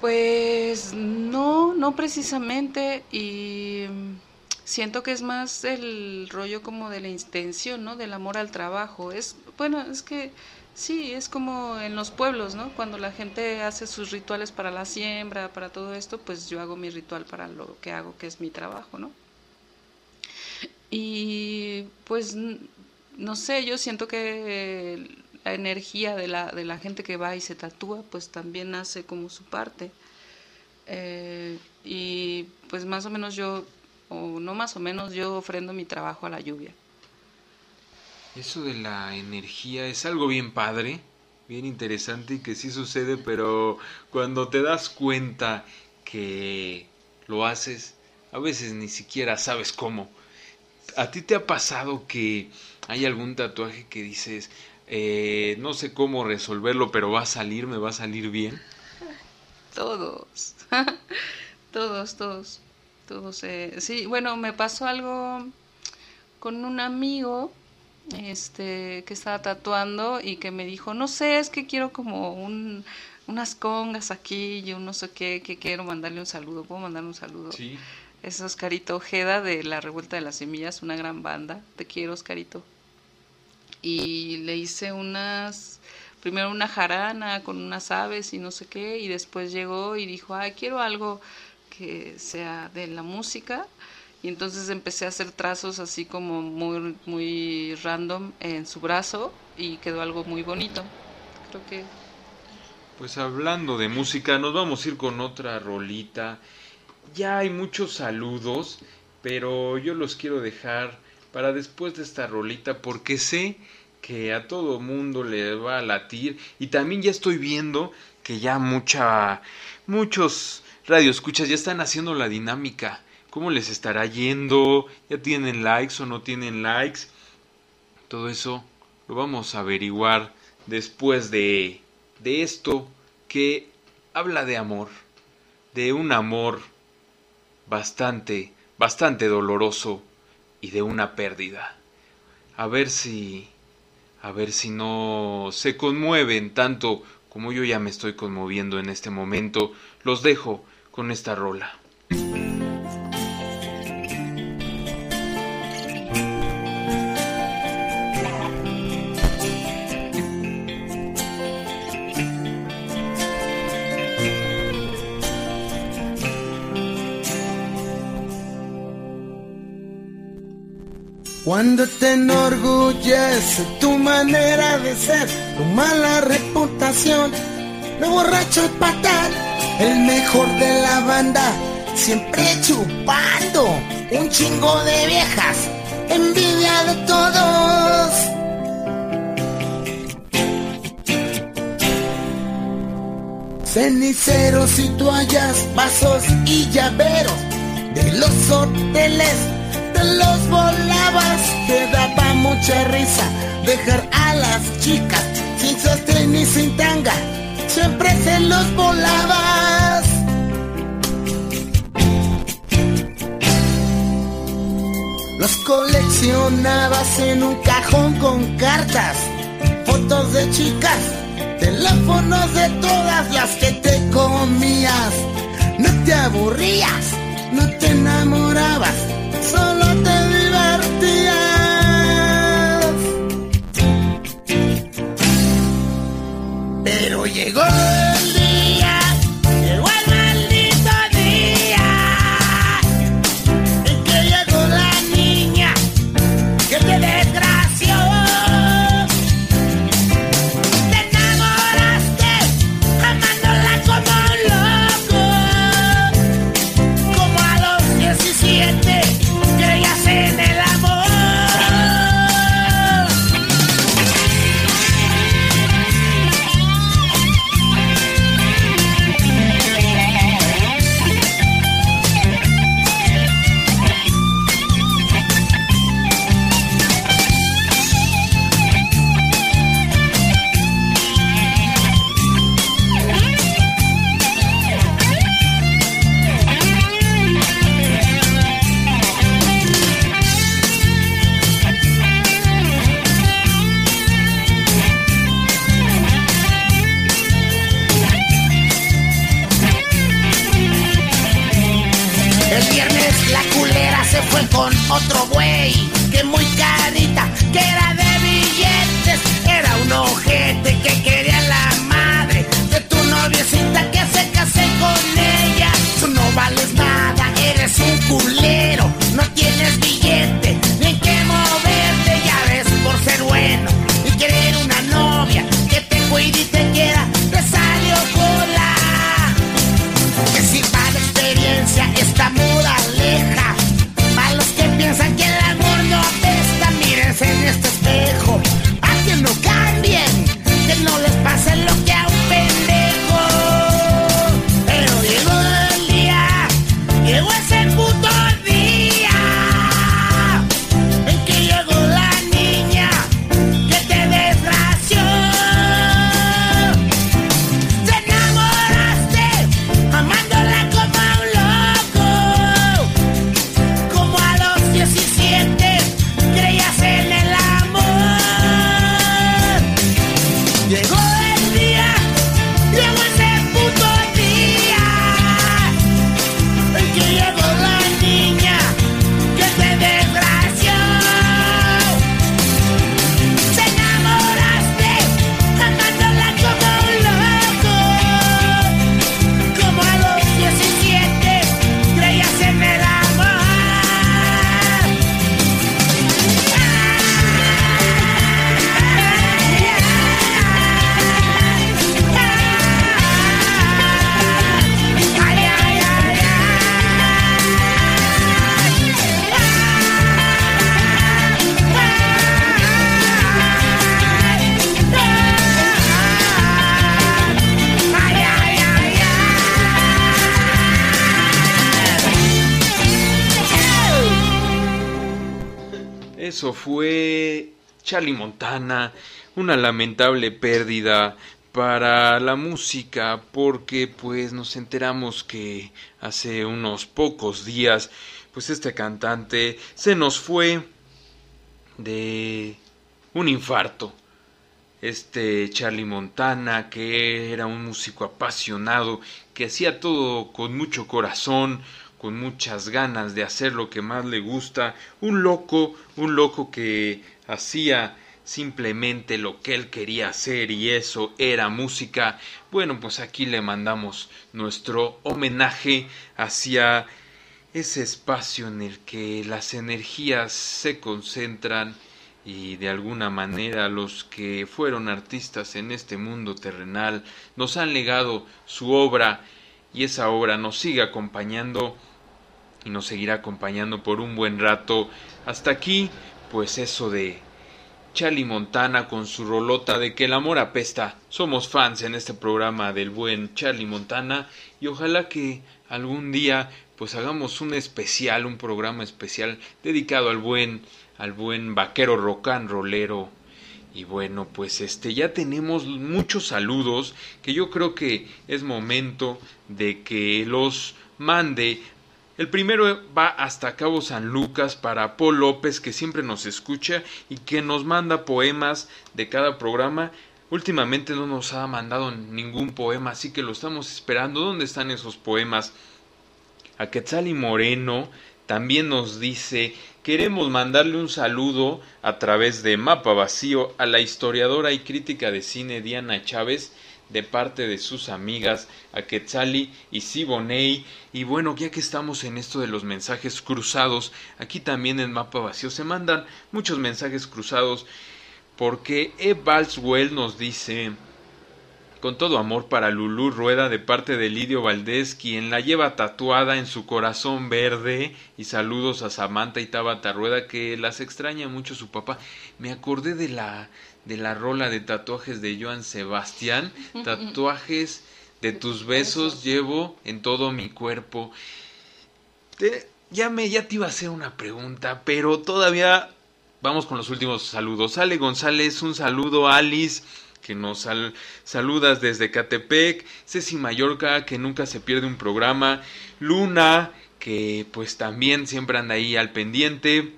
Pues no, no precisamente y siento que es más el rollo como de la intención, ¿no? Del amor al trabajo. Es bueno, es que sí, es como en los pueblos, ¿no? Cuando la gente hace sus rituales para la siembra, para todo esto, pues yo hago mi ritual para lo que hago, que es mi trabajo, ¿no? Y pues no sé, yo siento que la energía de la, de la gente que va y se tatúa, pues también hace como su parte. Eh, y pues más o menos yo, o no más o menos, yo ofrendo mi trabajo a la lluvia. Eso de la energía es algo bien padre. bien interesante y que sí sucede, pero cuando te das cuenta que lo haces, a veces ni siquiera sabes cómo. ¿A ti te ha pasado que hay algún tatuaje que dices, eh, no sé cómo resolverlo, pero va a salir, me va a salir bien? Todos, todos, todos, todos. Eh, sí, bueno, me pasó algo con un amigo este que estaba tatuando y que me dijo, no sé, es que quiero como un, unas congas aquí y un no sé qué, que quiero mandarle un saludo, ¿puedo mandarle un saludo? Sí. Es Oscarito Ojeda de La Revuelta de las Semillas, una gran banda. Te quiero, Oscarito. Y le hice unas, primero una jarana con unas aves y no sé qué, y después llegó y dijo, ay, quiero algo que sea de la música. Y entonces empecé a hacer trazos así como muy, muy random en su brazo y quedó algo muy bonito. Creo que... Pues hablando de música, nos vamos a ir con otra rolita. Ya hay muchos saludos, pero yo los quiero dejar para después de esta rolita porque sé que a todo mundo le va a latir y también ya estoy viendo que ya mucha muchos radioescuchas ya están haciendo la dinámica. ¿Cómo les estará yendo? ¿Ya tienen likes o no tienen likes? Todo eso lo vamos a averiguar después de de esto que habla de amor, de un amor bastante, bastante doloroso y de una pérdida. A ver si, a ver si no se conmueven tanto como yo ya me estoy conmoviendo en este momento. Los dejo con esta rola. Cuando te enorgullece tu manera de ser, tu mala reputación, de borracho y patán, el mejor de la banda, siempre chupando, un chingo de viejas, envidia de todos. Ceniceros y toallas, vasos y llaveros de los hoteles los volabas, te daba mucha risa dejar a las chicas sin sostén ni sin tanga, siempre se los volabas. Los coleccionabas en un cajón con cartas, fotos de chicas, teléfonos de todas las que te comías. No te aburrías, no te enamorabas, llegó lamentable pérdida para la música porque pues nos enteramos que hace unos pocos días pues este cantante se nos fue de un infarto. Este Charlie Montana, que era un músico apasionado, que hacía todo con mucho corazón, con muchas ganas de hacer lo que más le gusta, un loco, un loco que hacía simplemente lo que él quería hacer y eso era música. Bueno, pues aquí le mandamos nuestro homenaje hacia ese espacio en el que las energías se concentran y de alguna manera los que fueron artistas en este mundo terrenal nos han legado su obra y esa obra nos sigue acompañando y nos seguirá acompañando por un buen rato. Hasta aquí, pues eso de Charlie Montana con su rolota de que el amor apesta. Somos fans en este programa del buen Charlie Montana y ojalá que algún día pues hagamos un especial, un programa especial dedicado al buen al buen vaquero rocán rolero. Y bueno, pues este ya tenemos muchos saludos que yo creo que es momento de que los mande. El primero va hasta Cabo San Lucas para Paul López que siempre nos escucha y que nos manda poemas de cada programa. Últimamente no nos ha mandado ningún poema, así que lo estamos esperando. ¿Dónde están esos poemas? A Quetzali Moreno también nos dice Queremos mandarle un saludo a través de Mapa Vacío a la historiadora y crítica de cine Diana Chávez de parte de sus amigas a Quetzali y Siboney. Y bueno, ya que estamos en esto de los mensajes cruzados, aquí también en Mapa Vacío se mandan muchos mensajes cruzados porque E. Balswell nos dice con todo amor para Lulú Rueda de parte de Lidio Valdés, quien la lleva tatuada en su corazón verde. Y saludos a Samantha y Tabata Rueda, que las extraña mucho su papá. Me acordé de la, de la rola de tatuajes de Joan Sebastián. Tatuajes de tus besos llevo en todo mi cuerpo. Te- ya, me, ya te iba a hacer una pregunta, pero todavía vamos con los últimos saludos. Ale González, un saludo. Alice que nos sal- saludas desde Catepec, Ceci Mallorca, que nunca se pierde un programa, Luna, que pues también siempre anda ahí al pendiente,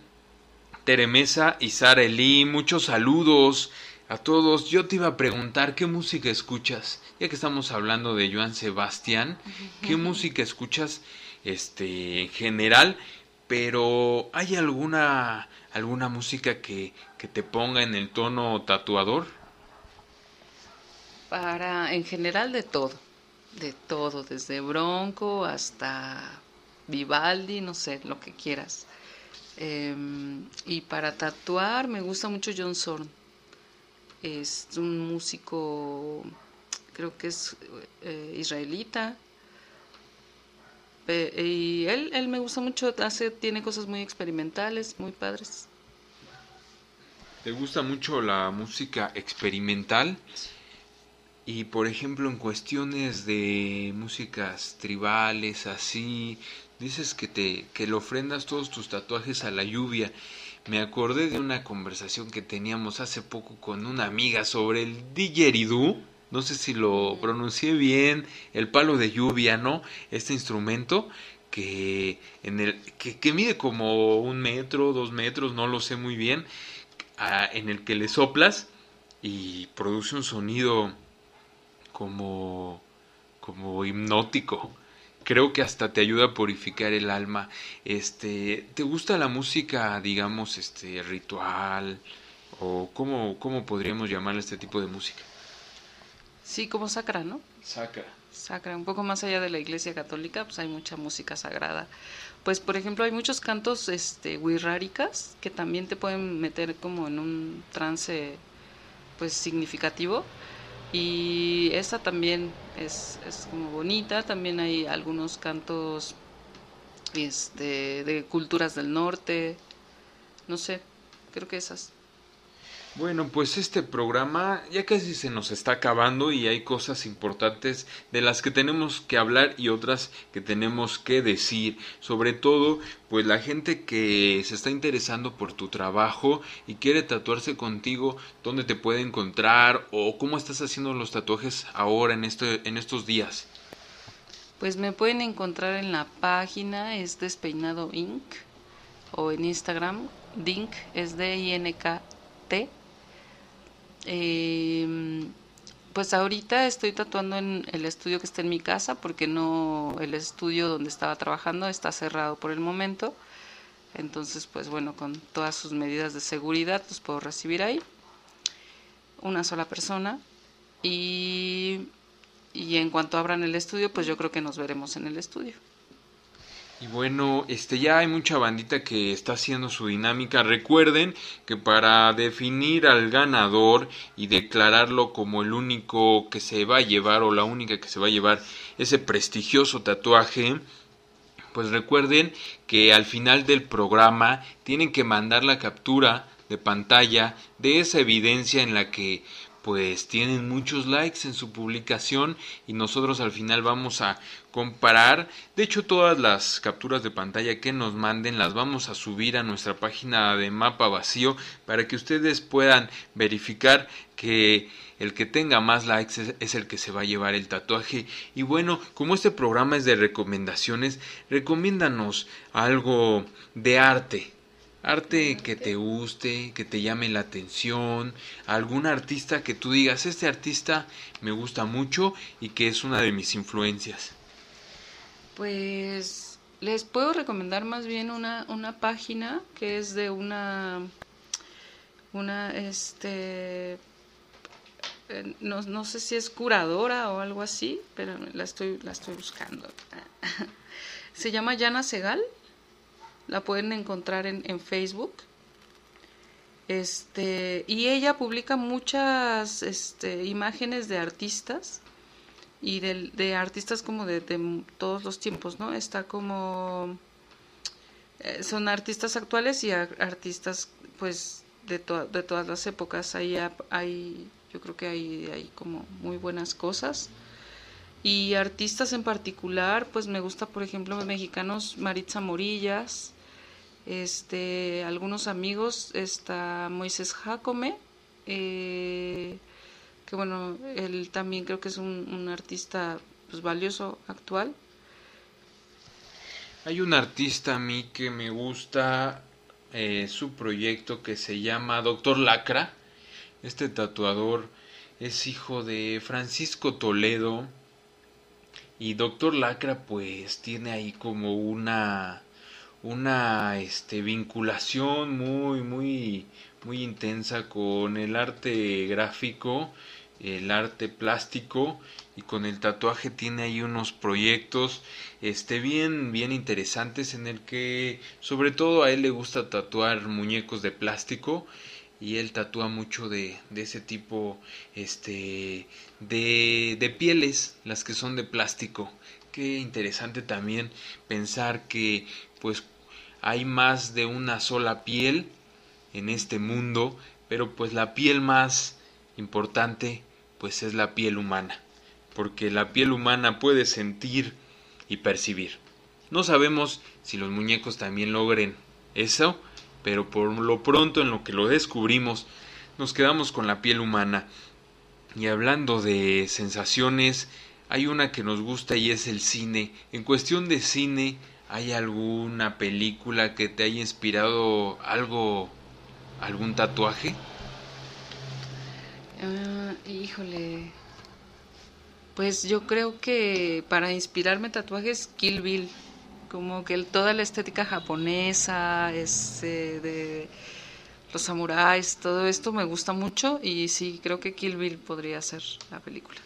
Tere Mesa y Sara Eli, muchos saludos a todos. Yo te iba a preguntar, ¿qué música escuchas? Ya que estamos hablando de Joan Sebastián, ¿qué música escuchas este en general? Pero ¿hay alguna alguna música que, que te ponga en el tono tatuador? Para, en general, de todo. De todo, desde Bronco hasta Vivaldi, no sé, lo que quieras. Em, y para tatuar me gusta mucho John Zorn. Es un músico, creo que es eh, israelita. Y él, él me gusta mucho, hace, tiene cosas muy experimentales, muy padres. ¿Te gusta mucho la música experimental? Y por ejemplo, en cuestiones de músicas tribales, así, dices que te que le ofrendas todos tus tatuajes a la lluvia. Me acordé de una conversación que teníamos hace poco con una amiga sobre el didgeridoo. No sé si lo pronuncié bien, el palo de lluvia, ¿no? Este instrumento que en el que, que mide como un metro, dos metros, no lo sé muy bien, en el que le soplas y produce un sonido como, como hipnótico. Creo que hasta te ayuda a purificar el alma. Este, ¿te gusta la música, digamos, este, ritual? ¿O cómo, cómo podríamos llamarle este tipo de música? Sí, como sacra, ¿no? Sacra. Sacra, un poco más allá de la iglesia católica, pues hay mucha música sagrada. Pues, por ejemplo, hay muchos cantos este, wixárikas que también te pueden meter como en un trance, pues, significativo y esta también es, es como bonita, también hay algunos cantos este, de culturas del norte, no sé, creo que esas. Bueno, pues este programa ya casi se nos está acabando y hay cosas importantes de las que tenemos que hablar y otras que tenemos que decir. Sobre todo, pues la gente que se está interesando por tu trabajo y quiere tatuarse contigo, dónde te puede encontrar o cómo estás haciendo los tatuajes ahora en, este, en estos días. Pues me pueden encontrar en la página, es Despeinado Inc. o en Instagram, Dink, es D-I-N-K-T eh, pues ahorita estoy tatuando en el estudio que está en mi casa porque no el estudio donde estaba trabajando está cerrado por el momento. Entonces, pues bueno, con todas sus medidas de seguridad los puedo recibir ahí. Una sola persona. Y, y en cuanto abran el estudio, pues yo creo que nos veremos en el estudio. Y bueno, este ya hay mucha bandita que está haciendo su dinámica. Recuerden que para definir al ganador y declararlo como el único que se va a llevar o la única que se va a llevar ese prestigioso tatuaje, pues recuerden que al final del programa tienen que mandar la captura de pantalla de esa evidencia en la que pues tienen muchos likes en su publicación y nosotros al final vamos a comparar. De hecho, todas las capturas de pantalla que nos manden las vamos a subir a nuestra página de mapa vacío para que ustedes puedan verificar que el que tenga más likes es, el que se va a llevar el tatuaje. Y bueno, como este programa es de recomendaciones, recomiéndanos algo de arte arte que te guste, que te llame la atención, algún artista que tú digas, este artista me gusta mucho y que es una de mis influencias. Pues les puedo recomendar más bien una, una página que es de una, una, este, eh, no, no sé si es curadora o algo así, pero la estoy, la estoy buscando. Se llama Yana Segal la pueden encontrar en, en Facebook. Este, y ella publica muchas este, imágenes de artistas y de, de artistas como de, de, todos los tiempos, ¿no? Está como... Eh, son artistas actuales y artistas pues de, de todas las épocas. Ahí hay, yo creo que hay, hay como muy buenas cosas. Y artistas en particular, pues me gusta, por ejemplo, mexicanos, Maritza Morillas, este, algunos amigos, está Moisés Jacome, eh, que bueno, él también creo que es un, artista pues, valioso actual. Hay un artista a mí que me gusta eh, su proyecto que se llama Doctor Lacra. Este tatuador es hijo de Francisco Toledo y Doctor Lacra pues tiene ahí como una una este, vinculación muy muy muy intensa con el arte gráfico el arte plástico y con el tatuaje tiene ahí unos proyectos este bien bien interesantes en el que sobre todo a él le gusta tatuar muñecos de plástico y él tatúa mucho de, de ese tipo este de, de pieles las que son de plástico. Qué interesante también pensar que pues hay más de una sola piel en este mundo pero pues la piel más importante pues es la piel humana, porque la piel humana puede sentir y percibir. No sabemos si los muñecos también logren eso, pero por lo pronto en lo que lo descubrimos, nos quedamos con la piel humana. Y hablando de sensaciones, hay una que nos gusta y es el cine. En cuestión de cine, ¿hay alguna película que te haya inspirado algo, algún tatuaje? Ah, híjole. Pues yo creo que para inspirarme tatuajes, Kill Bill. Como que toda la estética japonesa, este, de los samuráis, todo esto me gusta mucho y sí, creo que Kill Bill podría ser la película.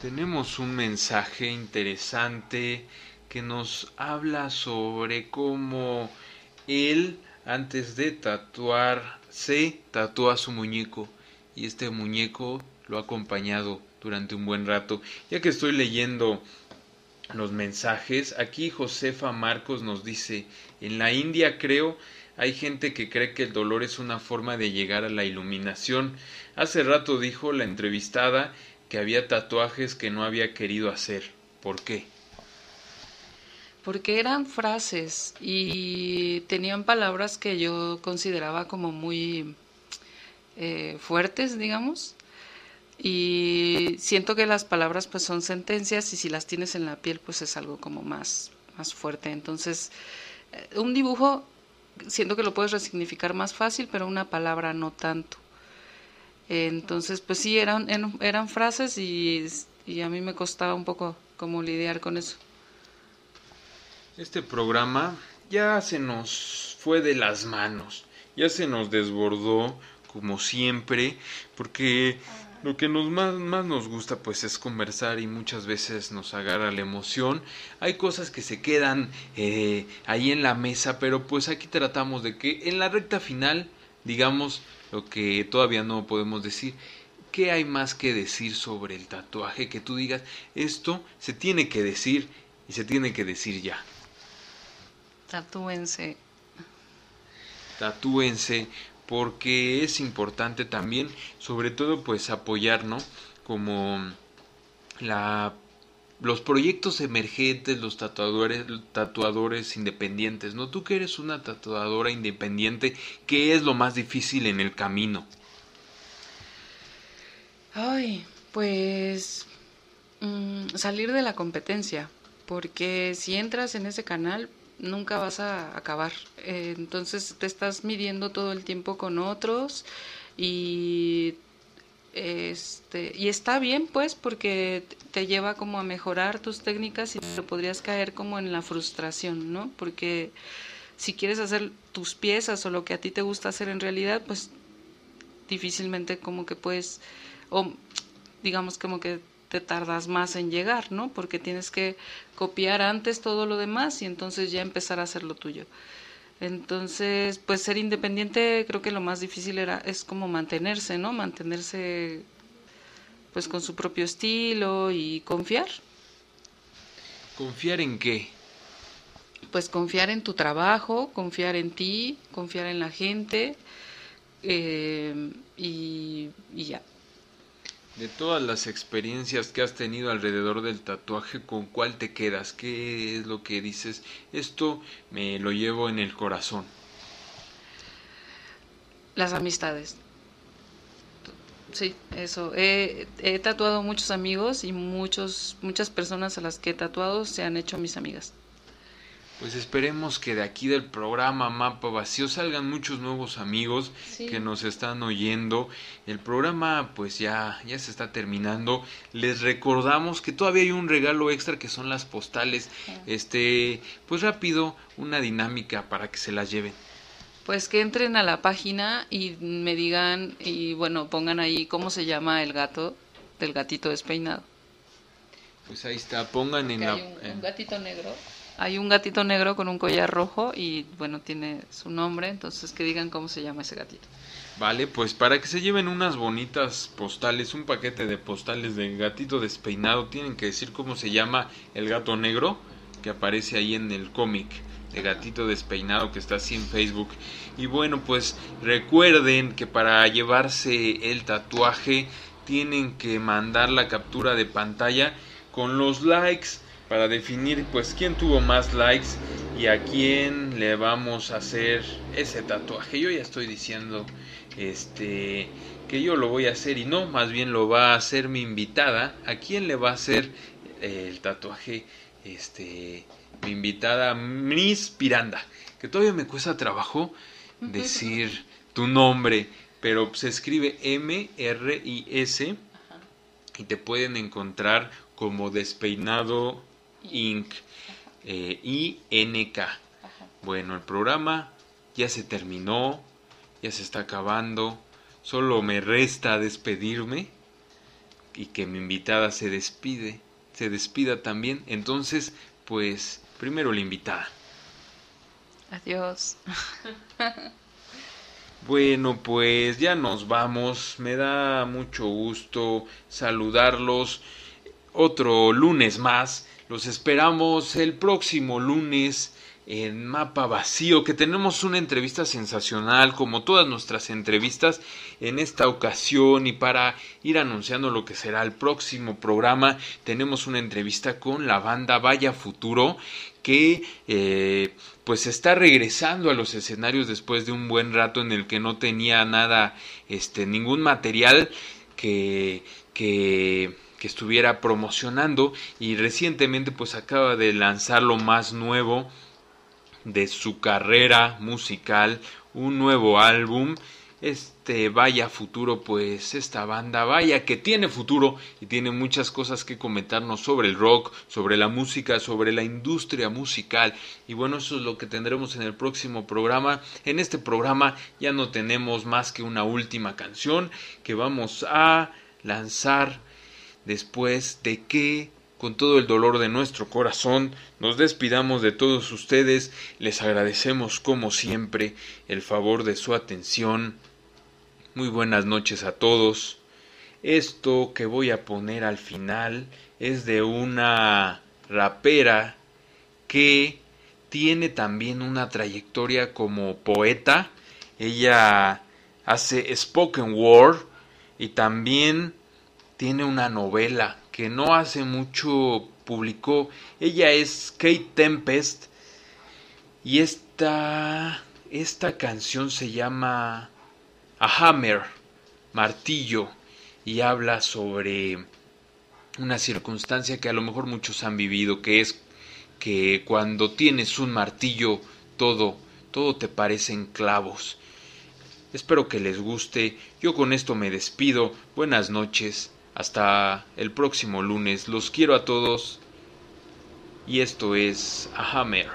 Tenemos un mensaje interesante que nos habla sobre cómo él, antes de tatuar, se tatúa su muñeco y este muñeco lo ha acompañado durante un buen rato. Ya que estoy leyendo los mensajes, aquí Josefa Marcos nos dice, en la India creo hay gente que cree que el dolor es una forma de llegar a la iluminación. Hace rato dijo la entrevistada que había tatuajes que no había querido hacer. ¿Por qué? Porque eran frases y tenían palabras que yo consideraba como muy eh, fuertes, digamos. Y siento que las palabras pues son sentencias y si las tienes en la piel pues es algo como más, más fuerte. Entonces, eh, un dibujo siento que lo puedes resignificar más fácil, pero una palabra no tanto. Entonces, pues sí, eran, eran frases y, y a mí me costaba un poco como lidiar con eso. Este programa ya se nos fue de las manos, ya se nos desbordó como siempre, porque lo que nos más, más, nos gusta pues es conversar y muchas veces nos agarra la emoción. Hay cosas que se quedan eh, ahí en la mesa, pero pues aquí tratamos de que en la recta final digamos lo que todavía no podemos decir. ¿Qué hay más que decir sobre el tatuaje? Que tú digas, esto se tiene que decir y se tiene que decir ya. Tatúense. Tatúense porque es importante también, sobre todo pues apoyar, ¿no? Como la los proyectos emergentes, los tatuadores, tatuadores independientes, ¿no? Tú que eres una tatuadora independiente, ¿qué es lo más difícil en el camino? Ay, pues mm, salir de la competencia, porque si entras en ese canal, nunca vas a acabar. Eh, entonces te estás midiendo todo el tiempo con otros y este y está bien pues porque te lleva como a mejorar tus técnicas y te podrías caer como en la frustración, ¿no? Porque si quieres hacer tus piezas o lo que a ti te gusta hacer en realidad, pues difícilmente como que puedes o digamos como que te tardas más en llegar, ¿no? Porque tienes que copiar antes todo lo demás y entonces ya empezar a hacer lo tuyo. Entonces, pues ser independiente creo que lo más difícil era es como mantenerse, ¿no? Mantenerse pues con su propio estilo y confiar. ¿Confiar en qué? Pues confiar en tu trabajo, confiar en ti, confiar en la gente eh, y, y ya. De todas las experiencias que has tenido alrededor del tatuaje, ¿con cuál te quedas? ¿Qué es lo que dices? Esto me lo llevo en el corazón. Las amistades. Sí, eso. He, he tatuado muchos amigos y muchos, muchas personas a las que he tatuado se han hecho mis amigas. Pues esperemos que de aquí del programa Mapa Vacío salgan muchos nuevos amigos Sí. que nos están oyendo. El programa pues ya, ya se está terminando. Les recordamos que todavía hay un regalo extra que son las postales. Este, pues rápido, una dinámica para que se las lleven. Pues que entren a la página y me digan y bueno, pongan ahí cómo se llama el gato del gatito despeinado. Pues ahí está, pongan en la... un, gatito negro. Hay un gatito negro con un collar rojo y bueno, tiene su nombre, entonces que digan cómo se llama ese gatito. Vale, pues para que se lleven unas bonitas postales, un paquete de postales de gatito despeinado, tienen que decir cómo se llama el gato negro que aparece ahí en el cómic de gatito despeinado que está así en Facebook. Y bueno, pues recuerden que para llevarse el tatuaje tienen que mandar la captura de pantalla con los likes para definir pues quién tuvo más likes y a quién le vamos a hacer ese tatuaje. Yo ya estoy diciendo este que yo lo voy a hacer y no, más bien lo va a hacer mi invitada. ¿A quién le va a hacer el tatuaje? Este mi invitada Miss Piranda, que todavía me cuesta trabajo decir tu nombre, pero se escribe M R I S y te pueden encontrar como Despeinado Inc. Eh, I N K. Bueno, el programa ya se terminó, ya se está acabando. Solo me resta despedirme y que mi invitada se despide, se despida también. Entonces, pues, primero la invitada. Adiós. Bueno, pues ya nos vamos. Me da mucho gusto saludarlos. Otro lunes más. Los esperamos el próximo lunes en Mapa Vacío, que tenemos una entrevista sensacional, como todas nuestras entrevistas en esta ocasión. Y para ir anunciando lo que será el próximo programa, tenemos una entrevista con la banda Vaya Futuro, que eh, pues está regresando a los escenarios después de un buen rato en el que no tenía nada, este, ningún material que, que, que estuviera promocionando y recientemente pues acaba de lanzar lo más nuevo de su carrera musical, un nuevo álbum este vaya futuro, pues esta banda vaya que tiene futuro y tiene muchas cosas que comentarnos sobre el rock, sobre la música, sobre la industria musical. Y bueno, eso es lo que tendremos en el próximo programa. En este programa ya no tenemos más que una última canción que vamos a lanzar después de que con todo el dolor de nuestro corazón, nos despidamos de todos ustedes, les agradecemos como siempre el favor de su atención, muy buenas noches a todos. Esto que voy a poner al final es de una rapera que tiene también una trayectoria como poeta. Ella hace spoken word y también tiene una novela que no hace mucho publicó. Ella es Kate Tempest y esta esta canción se llama a hammer, martillo, y habla sobre una circunstancia que a lo mejor muchos han vivido, que es que cuando tienes un martillo todo, todo te parecen clavos. Espero que les guste. Yo con esto me despido. Buenas noches. Hasta el próximo lunes. Los quiero a todos. Y esto es A Hammer.